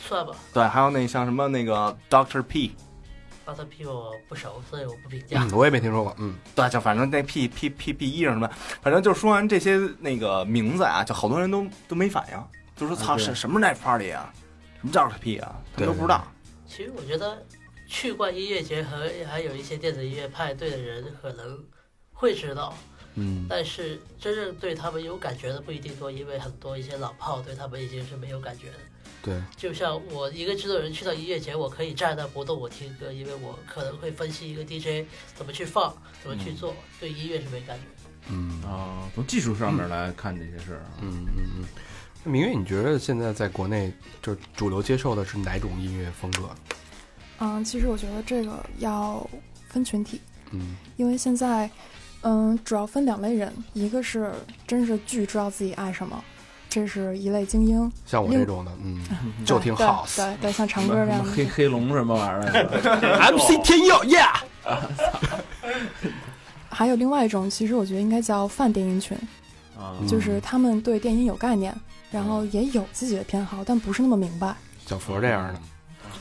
算吧。对，还有那像什么那个 Doctor P。Doctor P 我不熟，所以我不评价。嗯，我也没听说过，嗯，对，就反正那 P P P P 一什么，反正就说完这些那个名字啊，就好多人都都没反应，就说操对什什么是 Night Party 啊，什么 Doctor P 啊，他们都不知道。其实我觉得去过音乐节和还有一些电子音乐派对的人可能会知道，嗯，但是真正对他们有感觉的不一定多，因为很多一些老炮对他们已经是没有感觉的。对，就像我一个制作人去到音乐节，我可以站那不动，我听歌，因为我可能会分析一个 DJ 怎么去放，怎么去做，对音乐是没感觉。嗯啊，从技术上面来看这些事儿啊，嗯嗯嗯。那明月，你觉得现在在国内就是主流接受的是哪种音乐风格？嗯，其实我觉得这个要分群体，嗯。因为现在，嗯，主要分两类人，一个是真是巨知道自己爱什么，这是一类精英，像我这种的，嗯，就听对 house。对对，像长歌这样的。黑黑龙什么玩意儿，MC 天佑，Yeah，还有另外一种，其实我觉得应该叫泛电音群，就是他们对电音有概念，然后也有自己的偏好，但不是那么明白。小佛这样的，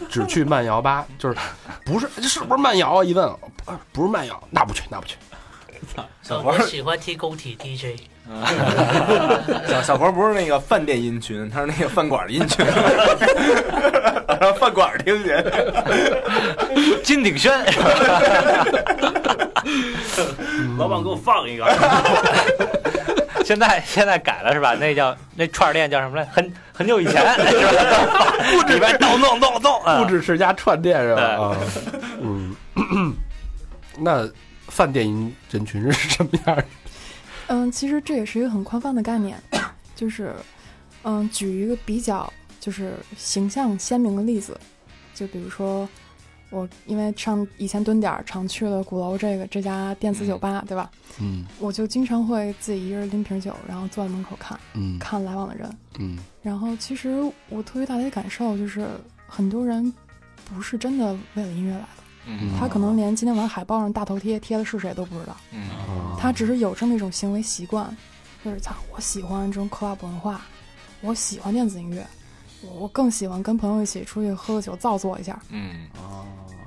只去慢摇吧，就是不是这是不是慢摇啊？一问，啊不是慢摇，那不去，那不去。呃小佛喜欢听工体 DJ，小小佛不是那个饭店音群，他是那个饭馆的音群，让 饭馆听去。金鼎轩，老板给我放一个，现在现在改了是吧？那叫那串儿店叫什么来？很很久以前 是吧？里边咚咚咚咚，啊不止是家串店是吧？啊，嗯，那饭店音人群是什么样的？嗯，其实这也是一个很宽泛的概念，就是，嗯，举一个比较就是形象鲜明的例子，就比如说我因为上以前蹲点儿常去的鼓楼这个这家电子酒吧，对吧？嗯我就经常会自己一个人拎瓶酒，然后坐在门口看嗯看来往的人。嗯然后其实我特别大的一个感受就是，很多人不是真的为了音乐来的，嗯他可能连今天晚上海报上大头贴贴的是谁都不知道。嗯啊他只是有这么一种行为习惯，就是操，我喜欢这种 club 文化，我喜欢电子音乐，我我更喜欢跟朋友一起出去喝个酒造作一下。嗯，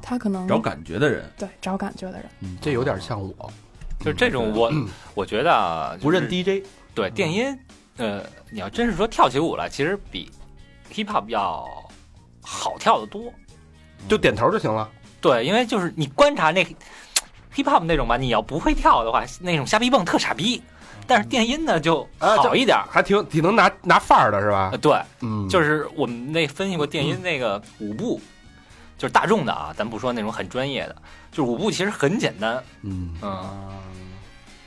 他可能找感觉的人，对找感觉的人，嗯，这有点像我，就是这种我我觉得啊，不认 DJ。对电音，呃，你要真是说跳起舞来，其实比 hip hop 要好跳得多。就点头就行了。对，因为就是你观察那 hip hop 那种吧，你要不会跳的话，那种瞎逼蹦特傻逼。但是电音呢就好一点儿。还挺挺能拿拿范儿的是吧呃，？对，嗯，就是我们那分析过电音那个舞步，就是大众的啊，咱不说那种很专业的，就是舞步其实很简单。嗯嗯，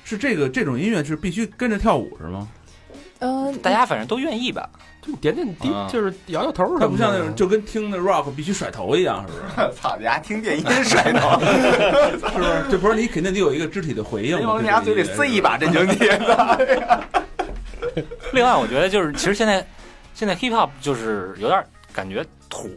是这个这种音乐是必须跟着跳舞是吗？呃，大家反正都愿意吧。就点点滴啊，就是摇摇头什么的。它不像那种就跟听那 rock 必须甩头一样，是不是？操，你丫听电音甩头，是不是？这不是你肯定得有一个肢体的回应吗？你往你丫嘴里塞一把震惊器。另外，我觉得就是其实现在现在 hip hop 就是有点感觉土，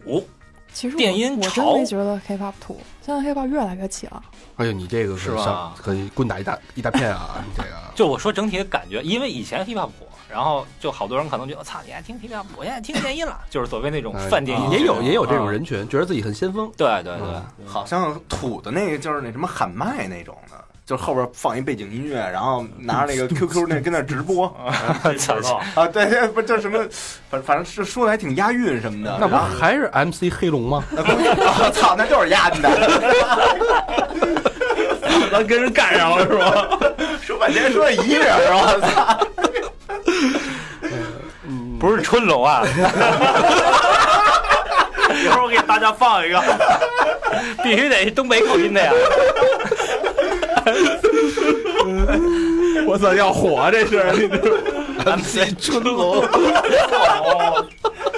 其实我电音我真潮没觉得 hip hop 土，现在 hip hop 越来越起了。哎呦，你这个是吧上可以棍打一大一大片啊！你这个就我说整体的感觉，因为以前 hip hop 火，然后就好多人可能觉得，操，你爱听 hip hop，我现在听电音了，就是所谓那种哎泛电音。也有也有这种啊人群，觉得自己很先锋。对对对，嗯好像土的那个就是那什么喊麦那种的，就是后边放一背景音乐，然后拿着那个 QQ 那跟那直播 啊，对，对不就什么，反反正是说的还挺押韵什么的。那不还是 MC 黑龙吗？我操，那就是押韵的。咱跟人干上了是吧？说半天说一人，我操！不是春龙啊，一会儿我给大家放一个，必须得是东北口音的呀。我操，要火这是！咱们先春龙，哦，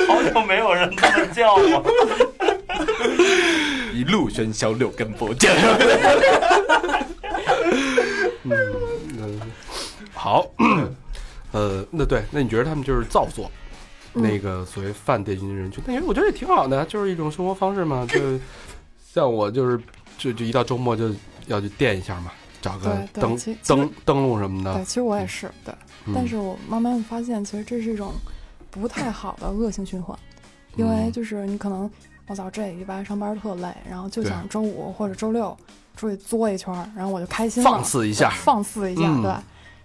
好久没有人这么叫我。一路喧嚣，六根不净。嗯，好，呃，那对，那你觉得他们就是造作，嗯那个所谓泛电音人群？那我觉得也挺好的，就是一种生活方式嘛。就像我就是就就一到周末就要去电一下嘛，找个登登登录什么的对，其实我也是对，嗯但是我慢慢发现，其实这是一种不太好的恶性循环，因为嗯就是你可能我操这礼拜上班特累，然后就想周五或者周六出去作一圈儿，然后我就开心了，放肆一下放肆一下，嗯对。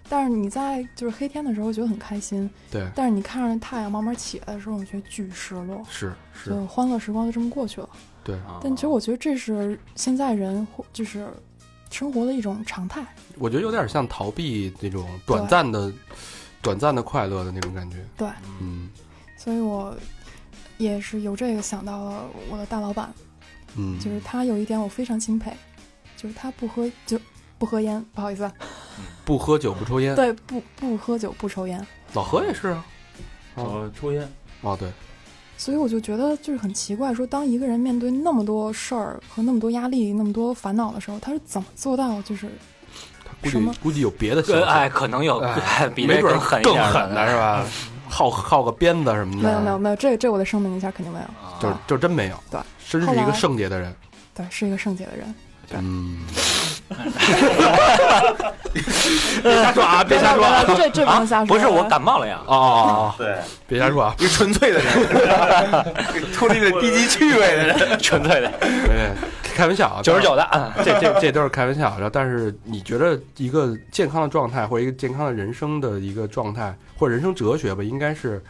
但是你在就是黑天的时候觉得很开心，对，但是你看着太阳慢慢起来的时候，我觉得巨失落，是是，就欢乐时光就这么过去了。对。但其实我觉得这是现在人或就是生活的一种常态。我觉得有点像逃避那种短暂的、短暂的快乐的那种感觉。对，嗯所以我也是由这个想到了我的大老板，嗯，就是他有一点我非常钦佩，就是他不喝就不喝烟，不好意思啊，不喝酒不抽烟。对，不不喝酒不抽烟，老何也是啊。我抽烟，哦，对，所以我就觉得就是很奇怪，说当一个人面对那么多事儿和那么多压力、那么多烦恼的时候，他是怎么做到就是他估计估计有别的哎，可能有哎比没准儿这更狠一更点狠的是吧？耗耗个鞭子什么的，没有没有没有，这这我得声明一下，肯定没有，啊就就真没有。对，真是一个圣洁的人。对，是一个圣洁的人。嗯，别瞎说啊！别瞎说啊！这这不能瞎说，不是我感冒了呀，哦哦哦，对，别瞎说啊！纯粹的人，脱离了低级趣味的人。纯粹的对，开玩笑啊，九十九的，啊这这 这都是开玩笑。然后，但是你觉得一个健康的状态，或者一个健康的人生的一个状态，或者人生哲学吧，应该是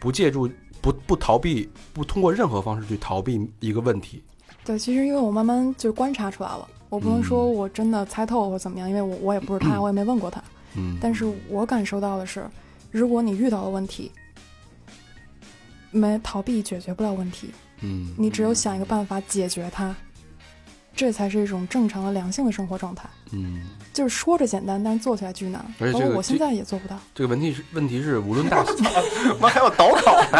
不借助、不不逃避、不通过任何方式去逃避一个问题。对，其实因为我慢慢就观察出来了，我不能说嗯我真的猜透或怎么样，因为我我也不是他，我也没问过他。嗯，但是我感受到的是，如果你遇到了问题，没逃避解决不了问题，嗯你只有想一个办法解决它，这才是一种正常的良性的生活状态。嗯，就是说着简单，但是做起来巨难，而且我现在也做不到。这个问题是问题是无论大小，妈还有倒口呢！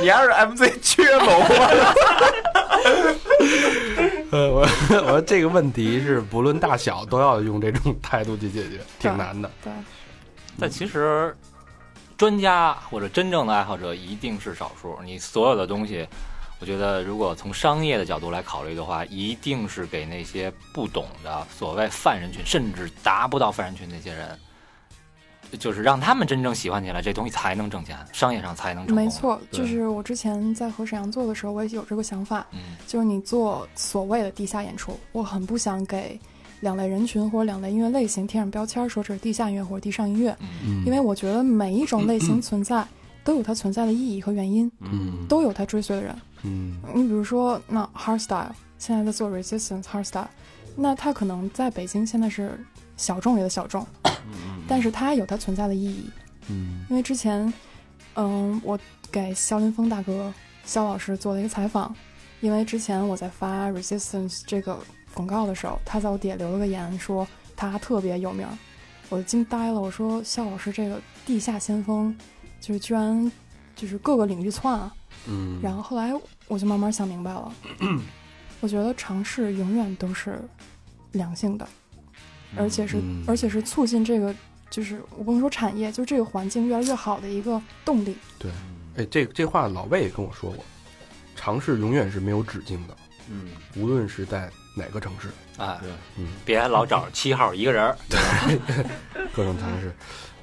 你还是 MC 缺某吗？呃，我我说这个问题是不论大小都要用这种态度去解决，挺难的。对，但其实专家或者真正的爱好者一定是少数。你所有的东西，我觉得如果从商业的角度来考虑的话，一定是给那些不懂的所谓泛人群，甚至达不到泛人群那些人，就是让他们真正喜欢起来，这东西才能挣钱，商业上才能成功。没，错，就是我之前在和沈阳做的时候，我也有这个想法，嗯就是你做所谓的地下演出，我很不想给两类人群或者两类音乐类型贴上标签，说这是地下音乐或者地上音乐，因为我觉得每一种类型存在 都有它存在的意义和原因，嗯都有它追随的人。嗯你比如说，那 hardstyle 现在在做 resistance hardstyle，那它可能在北京现在是小众里的小众，但是它有它存在的意义。嗯因为之前，嗯，我给肖林峰大哥肖老师做了一个采访，因为之前我在发 resistance 这个广告的时候，他在我底下留了个言说他特别有名儿，我就惊呆了。我说肖老师这个地下先锋，就是居然就是各个领域窜啊。嗯，然后后来我就慢慢想明白了，我觉得尝试永远都是良性的，而且是、嗯。而且是促进这个就是我不能说产业，就这个环境越来越好的一个动力。对。哎，这这话老魏也跟我说过，尝试永远是没有止境的，嗯，无论是在哪个城市，啊，对，嗯，别老找七号一个人儿，各种尝试。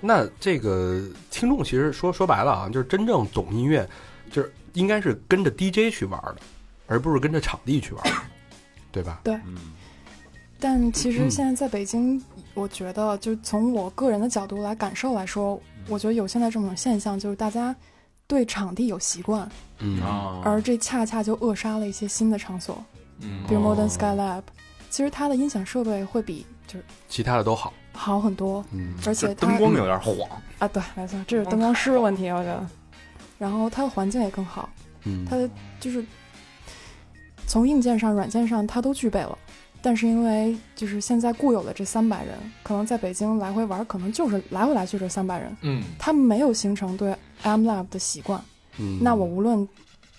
那这个听众其实说说白了啊，就是真正懂音乐，就是应该是跟着 DJ 去玩的，而不是跟着场地去玩，对吧？嗯，但其实嗯。现在在北京，我觉得就从我个人的角度来感受来说，我觉得有现在这种现象，就是大家对场地有习惯，嗯。啊，而这恰恰就扼杀了一些新的场所，嗯。比如哦。Modern Sky Lab，其实它的音响设备会比就是其他的都好，好很多，嗯。而且灯光有点晃，啊，对，没错，这是灯光师的问题，我觉得。然后它的环境也更好，嗯它的就是从硬件上、软件上它都具备了。但是因为就是现在固有的这三百人，可能在北京来回玩，可能就是来回来去这三百人，嗯，他们没有形成对 M Lab 的习惯。嗯那我无论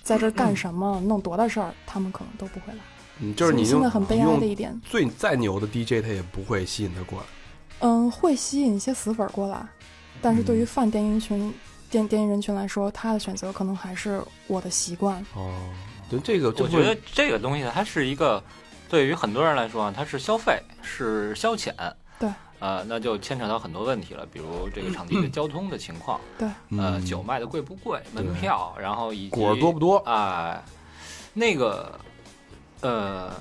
在这儿干什么，弄多大事儿，他们可能都不会来。嗯就是你现用在很悲哀的一点，最再牛的 DJ，他也不会吸引他过来。嗯，会吸引一些死粉过来，但是对于泛电音群、电电影人群来说，他的选择可能还是我的习惯。哦，对，这个我觉得这个东西它是一个对于很多人来说啊，它是消费，是消遣。对。呃，那就牵扯到很多问题了，比如这个场地的交通的情况，对，呃，嗯酒卖的贵不贵，门票，然后以及果多不多？啊、那个，呃，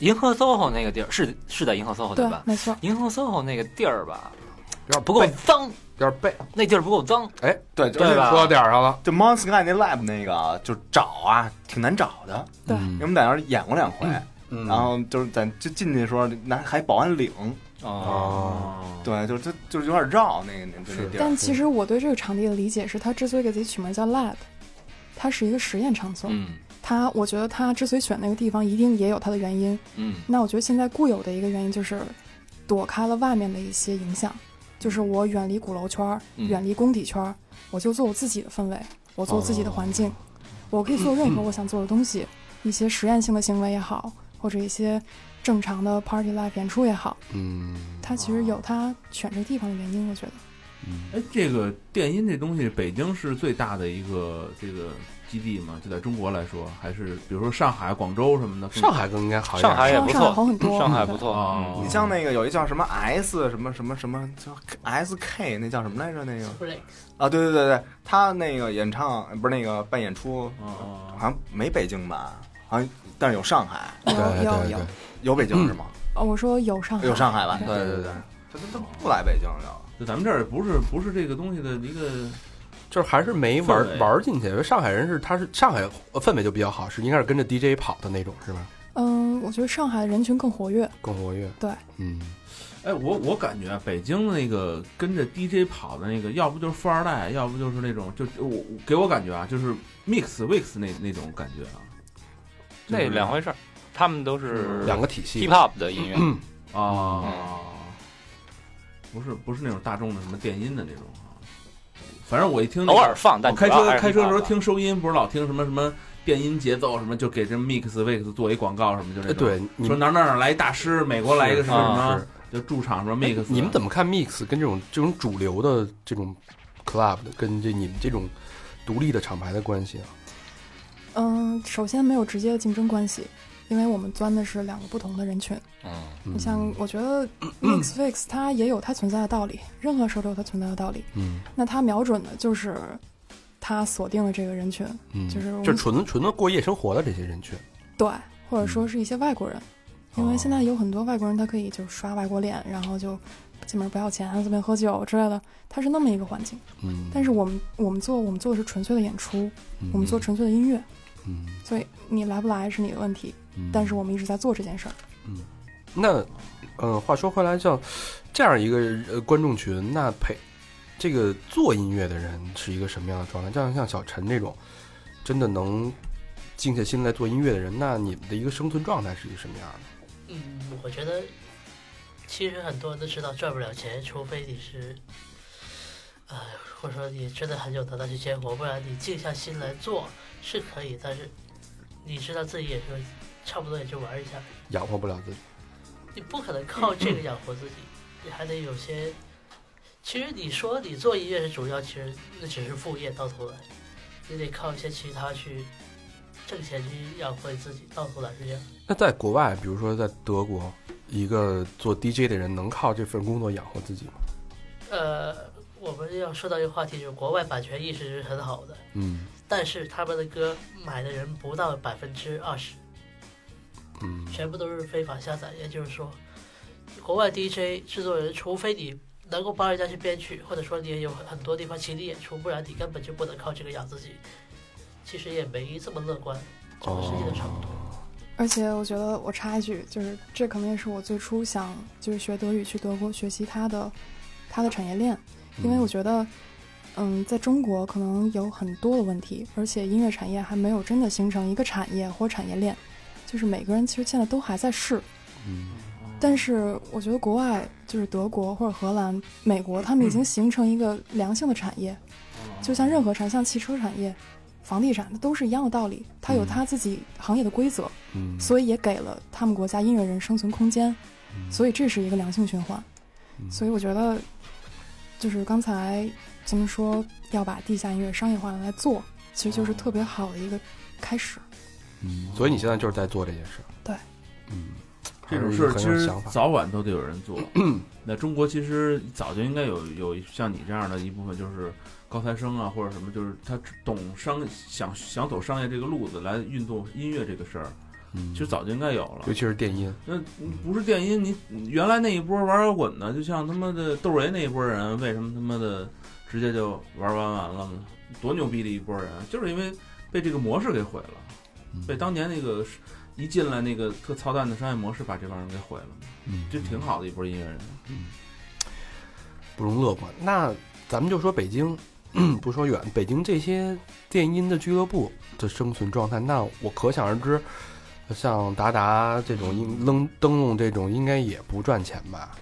银河 SOHO 那个地儿是是在银河 SOHO 对吧？，没错。银河 SOHO 那个地儿吧，有点不够脏，有点背。那地儿不够脏，对对吧说到点儿上了，就 Mon Sky 那 lab 那个，就找啊，挺难找的。对因为我们在那儿演过两回，嗯然后就是在就进去的时候，那还保安领，哦，对，就就就是有点绕那个那个地儿。但其实我对这个场地的理解是，它之所以给自己取名叫 lab，它是一个实验场所。嗯它，我觉得他之所以选那个地方，一定也有他的原因。嗯那我觉得现在固有的一个原因就是，躲开了外面的一些影响，就是我远离鼓楼圈儿，嗯。远离工体圈儿，我就做我自己的氛围，我做自己的环境，我可以做任何我想做的东西，一些实验性的行为也好，或者一些正常的 party life 演出也好，嗯。它其实有它选这个地方的原因，我觉得。哎，这个电音这东西，北京是最大的一个这个基地嘛？就在中国来说，还是比如说上海、广州什么的？上海更应该好一点。上海也不上海错，好很多，上海不错，啊嗯你像那个有一叫什么 S 什么什么什么叫 SK 那叫什么来着？那个啊，对对对对，他那个演唱不是那个办演出，哦好像没北京吧？好像但是有上海，有有有有北京是吗？哦，我说有上海，有上海吧？对对对对，他他他不来北京了。就咱们这儿不是不是这个东西的一个就是还是没玩玩进去。因为上海人是他是上海氛围就比较好，是应该是跟着 DJ 跑的那种，是吧？嗯，我觉得上海人群更活跃，更活跃。对，嗯，哎，我我感觉啊北京那个跟着 DJ 跑的那个，要不就是富二代，要不就是那种就我我给我感觉啊，就是 mix wix 那那种感觉啊。就是那两回事儿，他们都是两个体系 hip。hop 的音乐，啊，不是不是那种大众的什么电音的那种啊。反正我一听那个偶尔放，但我开车开车的时候听收音，不是老听什么什么电音节奏什么，就给这 mix mix 做一广告什么，就这哎，种。对，你说哪哪哪来一大师，美国来一个什么什么啊，就驻场什么哎 mix。你们怎么看 mix 跟这种这种主流的这种 club 的跟这你们这种独立的厂牌的关系啊？嗯，首先没有直接的竞争关系，因为我们钻的是两个不同的人群。嗯你像，我觉得 mix fix 它也有它存在的道理，任何时候都有它存在的道理。嗯那它瞄准的就是它锁定了这个人群，嗯，就是就纯纯的过夜生活的这些人群。对，或者说是一些外国人，因为现在有很多外国人他可以就刷外国脸，然后就进门不要钱，随便喝酒之类的，它是那么一个环境。嗯，但是我们我们做我们做的是纯粹的演出，嗯我们做纯粹的音乐，嗯，所以你来不来是你的问题，嗯但是我们一直在做这件事儿。嗯那，呃，话说回来，像这样一个呃观众群，那陪这个做音乐的人是一个什么样的状态？像像小陈这种，真的能静下心来做音乐的人，那你们的一个生存状态是一个什么样的？嗯，我觉得其实很多人都知道赚不了钱，除非你是，呃，或者说你真的很有能耐去接活，不然你静下心来做是可以，但是你知道自己也是差不多也就玩一下，养活不了自己。你不可能靠这个养活自己，你还得有些。其实你说你做音乐是主要，其实那只是副业，到头来你得靠一些其他去挣钱去养活你自己，到头来是这样。那在国外，比如说在德国，一个做 DJ 的人能靠这份工作养活自己吗？呃，我们要说到一个话题，就是国外版权意识是很好的，嗯但是他们的歌买的人不到百分之二十，嗯全部都是非法下载。也就是说，国外 DJ 制作人，除非你能够帮人家去编曲，或者说你也有很多地方请你演出，不然你根本就不能靠这个养自己。其实也没这么乐观，整个世界的差不多。而且我觉得我插一句，就是这可能也是我最初想就是学德语去德国学习它的它的产业链，因为我觉得，嗯，在中国可能有很多的问题，而且音乐产业还没有真的形成一个产业或产业链，就是每个人其实现在都还在试。嗯但是我觉得国外就是德国或者荷兰、美国，他们已经形成一个良性的产业，就像任何产，像汽车产业、房地产，它都是一样的道理，它有它自己行业的规则。嗯，所以也给了他们国家音乐人生存空间，所以这是一个良性循环。嗯所以我觉得，就是刚才咱们说要把地下音乐商业化来做，其实就是特别好的一个开始。嗯，所以你现在就是在做这件事。对嗯，这种事儿其实。早晚都得有人做。那中国其实早就应该有有像你这样的一部分，就是高材生啊，或者什么，就是他懂商想想走商业这个路子来运动音乐这个事儿，嗯其实早就应该有了尤。其是电音，那不是电音，你你原来那一波玩摇滚的，就像他妈的窦唯那一波人，为什么他妈的直接就玩完完了呢？多牛逼的一波人，就是因为被这个模式给毁了，嗯被当年那个一进来那个特操蛋的商业模式把这帮人给毁了，嗯，这挺好的一波音乐人。不容乐观。那咱们就说北京，不说远，北京这些电音的俱乐部的生存状态，那我可想而知，像达达这种应扔灯笼这种，应该也不赚钱吧？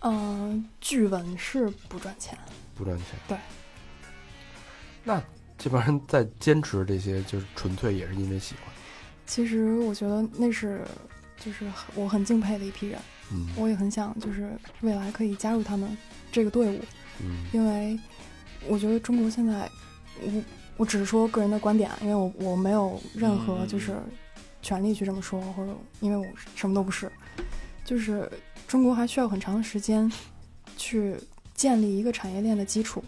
嗯、据闻是不赚钱。不赚钱。对。那这帮人在坚持这些，就是纯粹也是因为喜欢。其实我觉得那是就是我很敬佩的一批人，嗯。我也很想就是未来可以加入他们这个队伍，嗯。因为我觉得中国现在，我我只是说个人的观点，因为我我没有任何就是权利去这么说，或者因为我什么都不是，就是中国还需要很长的时间去建立一个产业链的基础，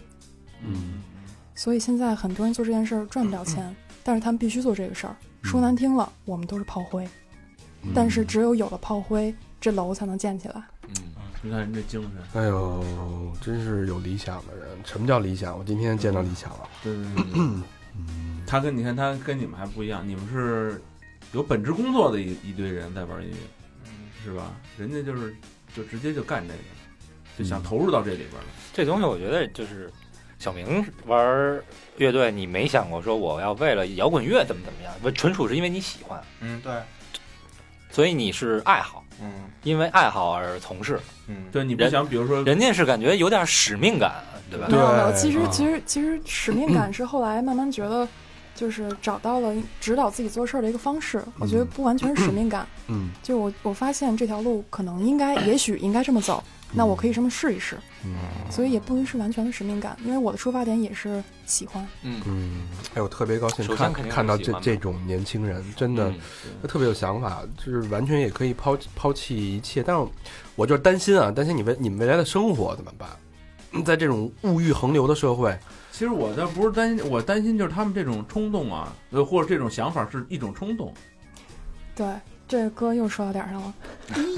嗯所以现在很多人做这件事儿赚不了钱，但是他们必须做这个事儿。说难听了，我们都是炮灰，嗯但是只有有了炮灰，这楼才能建起来。嗯，你看人这精神，哎呦，真是有理想的人。什么叫理想？我今天见到理想了。对对对对。嗯，他跟你看他跟你们还不一样，你们是有本职工作的一一堆人在玩音乐，是吧？人家就是就直接就干这个，就想投入到这里边了。这东西我觉得就是小明玩乐队，你没想过说我要为了摇滚乐怎么怎么样，不纯属是因为你喜欢，嗯，对，所以你是爱好，嗯。因为爱好而从事。嗯，对，你不人想，比如说，人家是感觉有点使命感，对吧？没有没有，对。其实啊其实其实使命感是后来慢慢觉得，就是找到了指导自己做事儿的一个方式。我觉得不完全是使命感，嗯，就我我发现这条路可能应该，也许应该这么走，那我可以这么试一试。嗯所以也不能是完全的使命感，因为我的出发点也是喜欢。嗯，嗯，哎，我特别高兴看看到这这种年轻人，真的。嗯他特别有想法，就是完全也可以抛抛弃一切，但是我就是担心啊，担心你未你们未来的生活怎么办？在这种物欲横流的社会，其实我倒不是担心，我担心就是他们这种冲动啊，呃，或者这种想法是一种冲动。对，这个歌又说到点儿上了。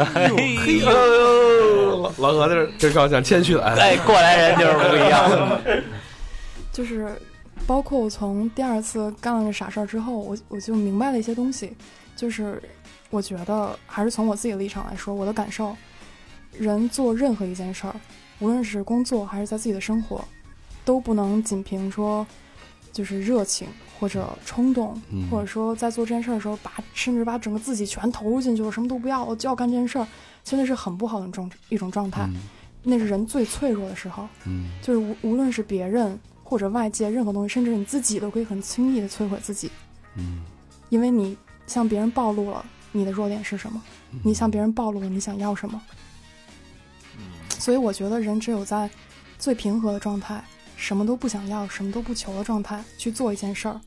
嘿呦，老老何这这高兴，谦虚了，哎，哎，过来人就是不一样。就是包括我从第二次干了这傻事儿之后，我我就明白了一些东西，就是我觉得还是从我自己的立场来说，我的感受，人做任何一件事儿，无论是工作还是在自己的生活，都不能仅凭说就是热情或者冲动，嗯或者说在做这件事儿的时候把甚至把整个自己全投入进去，我什么都不要，我就要干这件事儿，其实那是很不好的状一种状态，嗯那是人最脆弱的时候。嗯就是无无论是别人或者外界任何东西，甚至你自己都可以很轻易的摧毁自己，嗯，因为你向别人暴露了你的弱点是什么，你向别人暴露了你想要什么。所以我觉得人只有在最平和的状态，什么都不想要、什么都不求的状态去做一件事儿，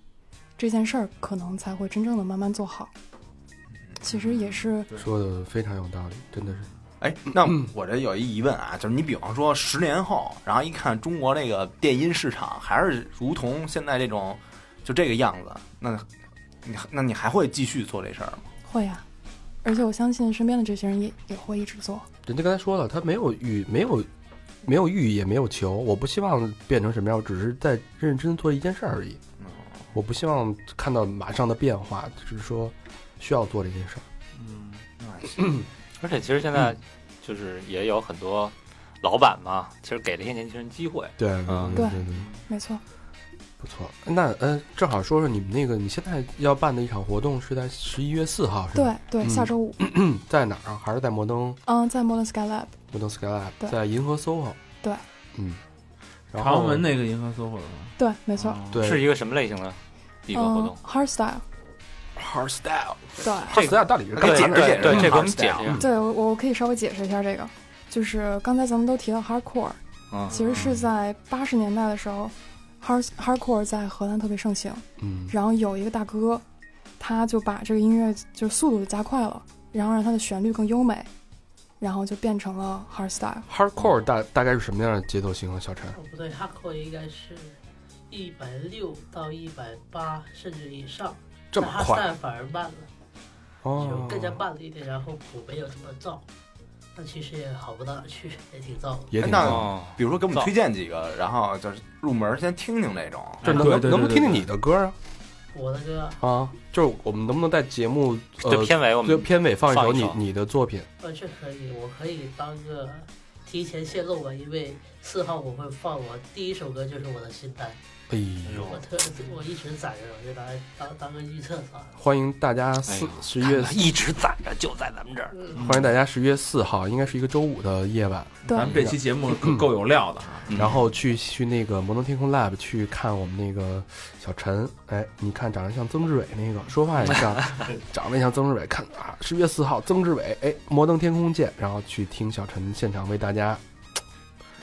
这件事儿可能才会真正的慢慢做好。其实也是说的非常有道理，真的是，哎，那我这有一疑问啊，就是你比方说十年后，然后一看中国这个电音市场还是如同现在这种就这个样子，那你那你还会继续做这事儿吗？会啊，而且我相信身边的这些人也也会一直做。人家刚才说了，他没有欲，没有没有欲，也没有求，我不希望变成什么样，我只是在认认真真做一件事儿而已。我不希望看到马上的变化，只是说需要做这件事儿。嗯，而且其实现在就是也有很多老板嘛，其实给这些年轻人机会。对嗯对对对，没错，不错。那呃，正好说说你们那个，你现在要办的一场活动是在十一月四号，是对吧？对，对下周五，嗯，在哪儿啊？还是在摩登嗯，在 Modern Skylab，摩登 Skylab，在银河 SOHO。对，嗯，然后长安门那个银河 SOHO 的吗？对，没错，哦对是一个什么类型的一个活嗯动？，Hardstyle，Hardstyle，对。这个到底是可以解释解释对，这给我们 Hardstyle 解释一下。对，我我可以稍微解释一下这个，就是刚才咱们都提到 hardcore，嗯，其实是在八十年代的时候，hard hardcore 在荷兰特别盛行，嗯然后有一个大哥，他就把这个音乐就速度就加快了，然后让它的旋律更优美，然后就变成了 hard style。Hardcore 大大概是什么样的节奏型啊？小陈，哦，不对，hardcore 应该是一百六到一百八甚至以上，这么快？但反而慢了，就哦，更加慢了一点，然后谱没有这么燥，但其实也好不到哪去，也挺燥的。那也挺棒哦，比如说给我们推荐几个，然后就是入门先听听那种。这能能不能听听你的歌啊？我的歌，啊，就是我们能不能在节目呃就片尾我们最片尾放一首。你你的作品？呃，这可以，我可以当个提前泄露吧，因为四号我会放我第一首歌就是我的新单，哎呦，我特我一直攒着，我就拿来当当个预测算了。欢迎大家四十一月一直攒着，就在咱们这儿。嗯，欢迎大家十月四号，应该是一个周五的夜晚，对。咱们这期节目可够有料的哈。然后去去那个摩登天空 Lab 去看我们那个小陈，哎，你看长得像曾志伟那个，说话也像，长得像曾志伟，看啊，十月四号曾志伟，哎，摩登天空见，然后去听小陈现场为大家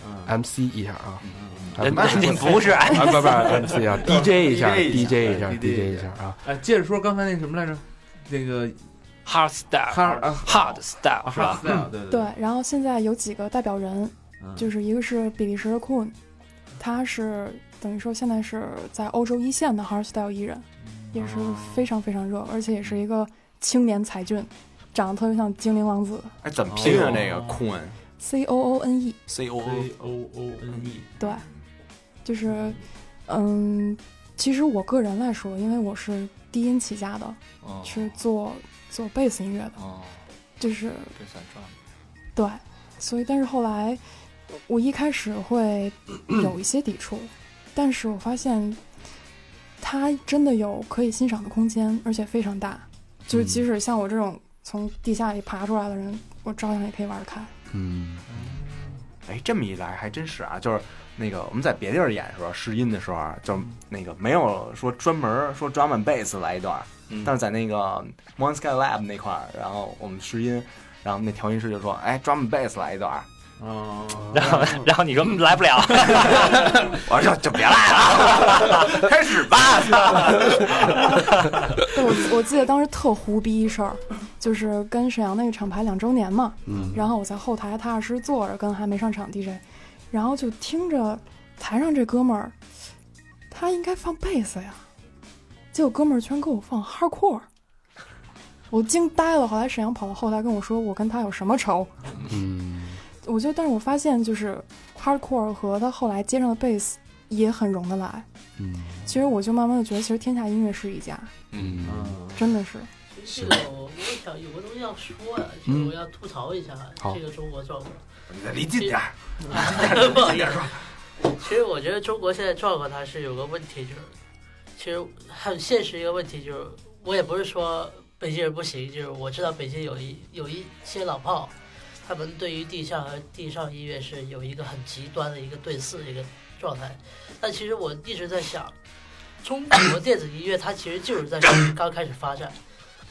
嗯。MC 一下啊，啊人人家不是，啊不不 MC 啊，DJ 一下 DJ 一下，DJ 一下啊，哎，接着说刚才那什么来着？那个 hard style，哈啊 hard style 啊是吧？，style，对对，然后现在有几个代表人，嗯就是一个是比利时的 Coon，他是等于说现在是在欧洲一线的 hardstyle 艺人，也是非常非常热，而且也是一个青年才俊，长得特别像精灵王子哎，怎么拼啊？那个 Coon，C O O N E，C O O O N E，对，就是嗯，其实我个人来说，因为我是低音起家的，哦是做做贝斯音乐的，哦，就是这算赚了。对，所以但是后来我一开始会有一些抵触，但是我发现它真的有可以欣赏的空间，而且非常大，就是即使像我这种从地下里爬出来的人，我照样也可以玩得开。嗯，哎，这么一来还真是啊，就是那个我们在别地儿演的时候试音的时候啊，就那个没有说专门说 drum and bass 来一段，嗯但是在那个 Mon Sky Lab 那块儿，然后我们试音，然后那调音师就说，哎，drum and bass 来一段，哦，然后然后你说来不了，我说就就别来了，开始吧。对我我记得当时特胡逼一事儿，就是跟沈阳那个厂牌两周年嘛，嗯然后我在后台踏踏实实坐着，跟还没上场 DJ，然后就听着台上这哥们儿，他应该放贝斯呀，结果哥们儿居然给我放 hardcore，我惊呆了。后来沈阳跑到后台跟我说，我跟他有什么仇？嗯，我就，但是我发现就是 hardcore 和他后来接上的贝斯也很融得来。嗯其实我就慢慢的觉得，其实天下音乐是一家，嗯嗯，真的是。这个我我想有个东西要说呀、就是我要吐槽一下好这个中国状况。你再离近点儿，不好意思，其实我觉得中国现在状况它是有个问题，就是其实很现实一个问题，就是我也不是说北京人不行，就是我知道北京有一有一些老炮，他们对于地下和地上音乐是有一个很极端的一个对峙的一个状态，但其实我一直在想，中国电子音乐它其实就是在刚开始发展，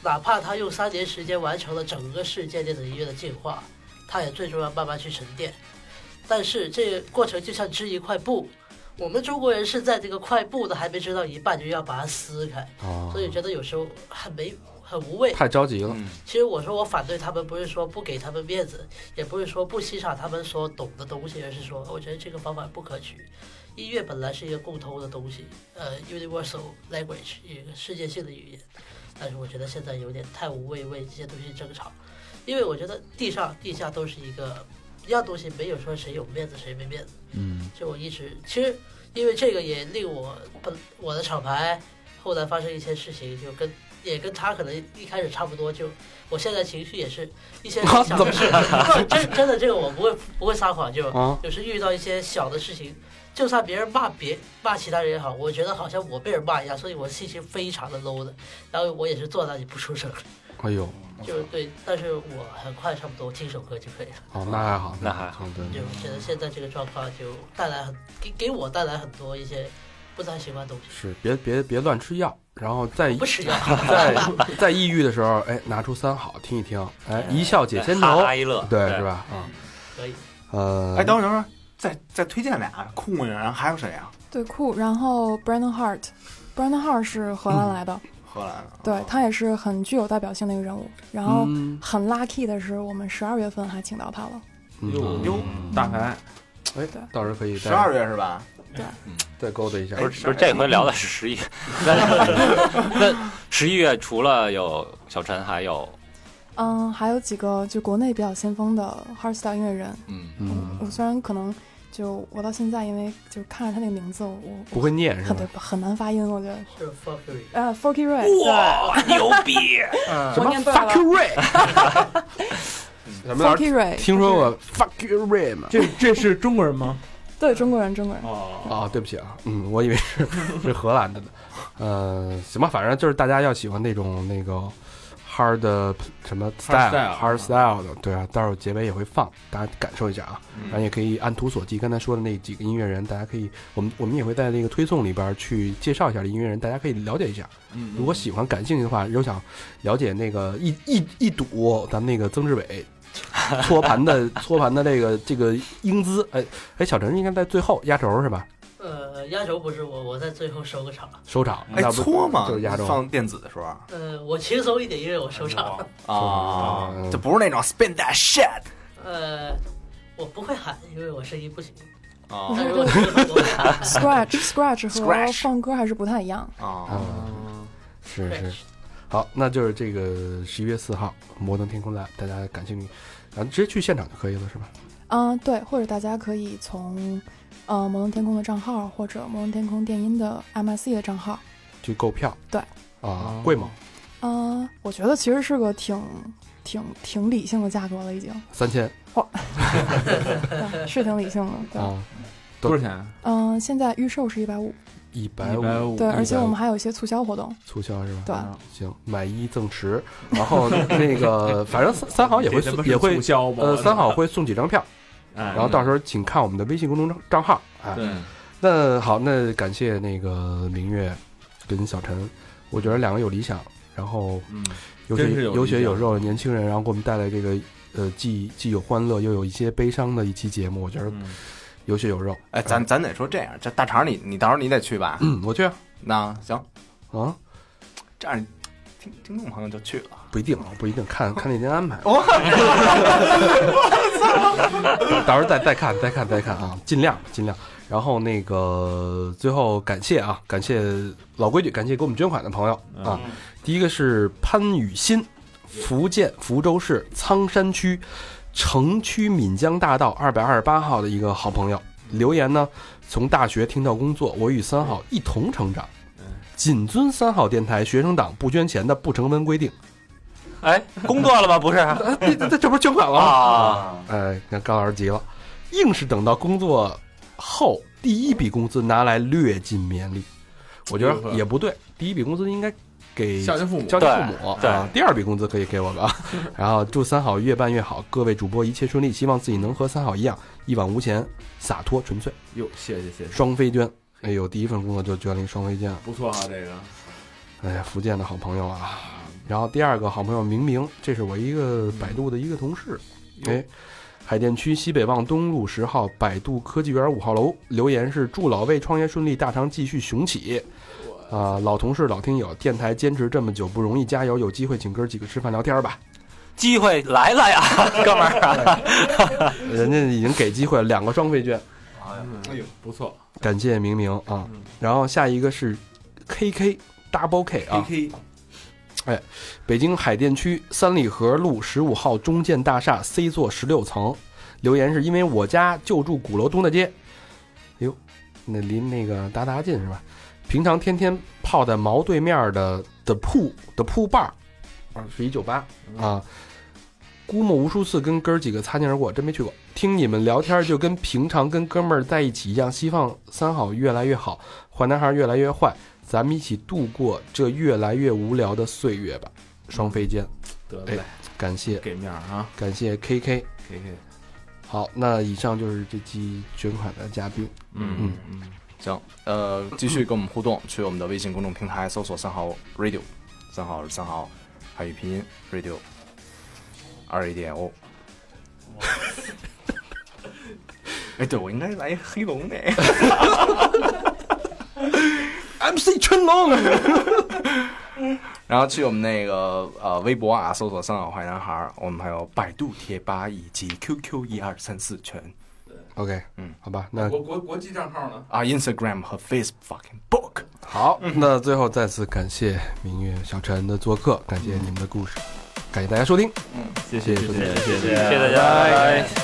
哪怕它用三年时间完成了整个世界电子音乐的进化，它也最终要慢慢去沉淀。但是这个过程就像织一块布，我们中国人是在这个块布的还没织到一半就要把它撕开，哦所以觉得有时候很没很无谓。太着急了，嗯其实我说我反对他们，不是说不给他们面子，也不是说不欣赏他们所懂的东西，而是说我觉得这个方法不可取。音乐本来是一个共通的东西，呃，universal language，一个世界性的语言。但是我觉得现在有点太无谓为这些东西争吵，因为我觉得地上地下都是一个一样东西，没有说谁有面子谁没面子。嗯。就我一直其实因为这个也令我本我的厂牌后来发生一些事情，就跟也跟他可能一开始差不多，就我现在情绪也是一些小的事，不真真的这个我不会不会撒谎，就啊有时遇到一些小的事情，就算别人骂别骂其他人也好，我觉得好像我被人骂一样，所以我心情非常的 low 的，然后我也是坐那里不出声，哎呦，就是对，但是我很快差不多听首歌就可以了。哦，那还好，那还好嗯，对就觉得现在这个状况就带来很给给我带来很多一些不太喜欢的东西。是别别别乱吃药，然后在不吃药，在在 抑郁的时候，哎，拿出三好听一听，哎，一笑解千愁，哈哈一乐，对，是？吧？啊，可以。呃，哎，等会儿等会儿，再再推荐俩酷人，然后还有谁啊？对，酷。然后 Brandon Hart，Brandon Hart 是荷兰来的，荷兰啊，对他也是很具有代表性的一个人物。然后嗯很 lucky 的是，我们十二月份还请到他了。嗯哟哟，大牌，哎，到时候可以再十二月是吧？对再勾搭一下。不是不是，这回聊的是十一。那那十一月除了有小陈，还有嗯，还有几个就国内比较先锋的 hardstyle 音乐人。嗯，嗯，我虽然可能就我到现在，因为就看着他那个名字，我不会念是很对吧？很难发音，我觉得。是呃 f o r k y Ray，哇，牛逼！什么我念对了 fuck you Ray？什么 f o r k y Ray，听说过 fuck you Ray 吗？这这是中国人吗？对中国人，中国人。哦，啊，对不起啊，嗯，我以为是是荷兰的呢。呃，行吧，反正就是大家要喜欢那种那个 hard 什么 style style hard style 的，对啊，到时候结尾也会放，大家感受一下啊。嗯然后也可以按图索骥，刚才说的那几个音乐人，大家可以，我们我们也会在那个推送里边去介绍一下这音乐人，大家可以了解一下。嗯如果喜欢、感兴趣的话，有想了解那个一一一睹咱们那个曾志伟搓盘的 搓盘的这个这个英姿，哎哎，小陈应该在最后压轴是吧？呃，压轴不是我，我在最后收个场。收场，哎，搓嘛，就是压轴。放电子的时候呃，我轻松一点，因为我收场。啊嗯，就不是那种 spin that shit 呃，我不会喊，因为我声音不行。啊 Scratch Scratch 和放歌还是不太一样。啊，嗯，是是，好，那就是这个十一月四号摩登天空 Live，大家感兴趣，然后直接去现场就可以了，是吧？嗯，对，或者大家可以从呃摩登天空的账号，或者摩登天空电音的 MSC 的账号。去购票。对。啊，贵吗？嗯、我觉得其实是个挺挺挺理性的价格了，已经，三千哇 是挺理性的。对，啊，多少钱？嗯、现在预售是一百五，一百五150对，而且我们还有一些促销活动。促销是吧？对，行，买一赠十，然后那个反正三三好也会 也会促销吗？呃三好会送几张票，哎，然后到时候请看我们的微信公众账账号。哎，对，那好，那感谢那个明月跟小陈，我觉得两个有理想，然后嗯，有血真是有有血有肉的年轻人，然后给我们带来这个呃既既有欢乐又有一些悲伤的一期节目，我觉得嗯。有血有肉。哎，咱咱得说这样，这大肠你你到时候你得去吧？嗯，我去啊，那行，啊？这样听听众朋友就去了。不一定啊，不一定，看 看那天安排。哦 到时候再再看再看再看啊，尽量尽量。然后那个最后感谢啊，感谢老规矩，感谢给我们捐款的朋友啊。第一个是潘雨欣，福建福州市仓山区城区闽江大道二百二十八号的一个好朋友留言呢，从大学听到工作，我与三好一同成长，谨遵三好电台学生党不捐钱的不成文规定。哎，工作了吗？不是 呃这这这不是捐款了吗？啊，哎，那高老师急了，硬是等到工作后第一笔工资拿来略尽绵力，我觉得也不对，第一笔工资应该给孝敬父母，孝敬父母对啊，第二笔工资可以给我们啊。然后祝三好越办越好，各位主播一切顺利，希望自己能和三好一样一往无前、洒脱纯粹。哟，谢谢谢谢，双飞捐，哎呦，第一份工作就捐了一双飞剑，不错啊，这个哎呀，福建的好朋友啊。然后第二个好朋友明明，这是我一个百度的一个同事，哎，海淀区西北望东路十号百度科技园五号楼留言是祝老魏创业顺利，大肠继续雄起。啊、老同事、老听友，电台坚持这么久不容易，加油！有机会请哥几个吃饭聊天吧。机会来了呀，哥们儿啊！人家已经给机会了，两个双飞券，哎呦不错。感谢明明啊。然后下一个是 KK Double K 啊，，K 北京海淀区三里河路十五号中建大厦 C 座十六层，留言是因为我家就住鼓楼东大街，哎呦，那离那个达达近是吧？平常天天泡在毛对面的的铺的铺伴儿，啊，是一酒吧啊。估摸无数次跟哥儿几个擦肩而过，真没去过。听你们聊天就跟平常跟哥们儿在一起一样，希望三好越来越好，坏男孩越来越坏，咱们一起度过这越来越无聊的岁月吧。双飞间，得嘞，感谢给面儿啊感谢 KK。，K K，好，那以上就是这期捐款的嘉宾。嗯嗯，行，呃，继续跟我们互动，去我们的微信公众平台搜索“三号 radio”，三号是三号汉语拼音 radio，二 a 点 o。哎，对，我应该来黑龙的。MC 春龙。然后去我们那个呃微博啊，搜索“三好坏男孩”，我们还有百度贴吧以及 QQ 一二三四全 OK，嗯，好吧，那国国国际账号呢？啊，Instagram 和 Facebook。book。好，那最后再次感谢明月小陈的做客，感谢你们的故事，感谢大家收听。嗯谢谢谢谢谢谢大家。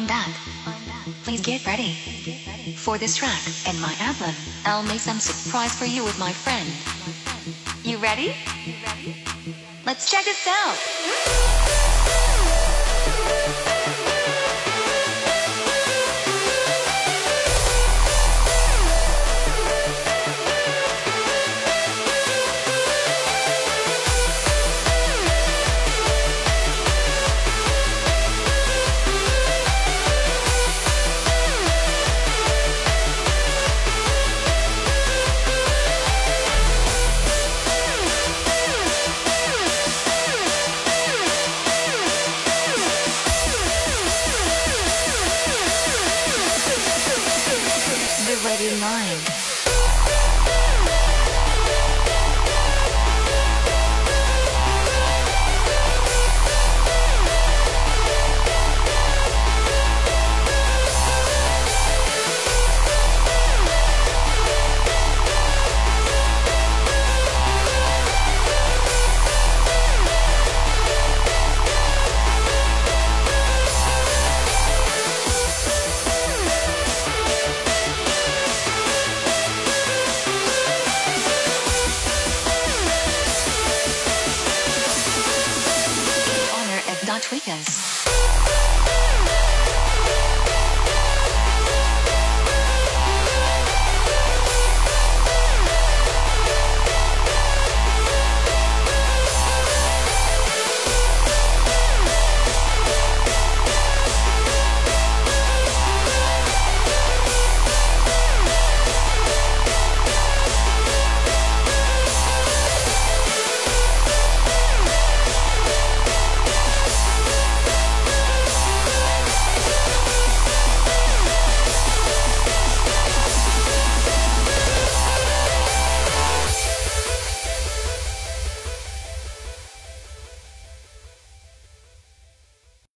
I'm back. Please get ready for this track and my album. I'll make some surprise for you with my friend. You ready? Let's check this out.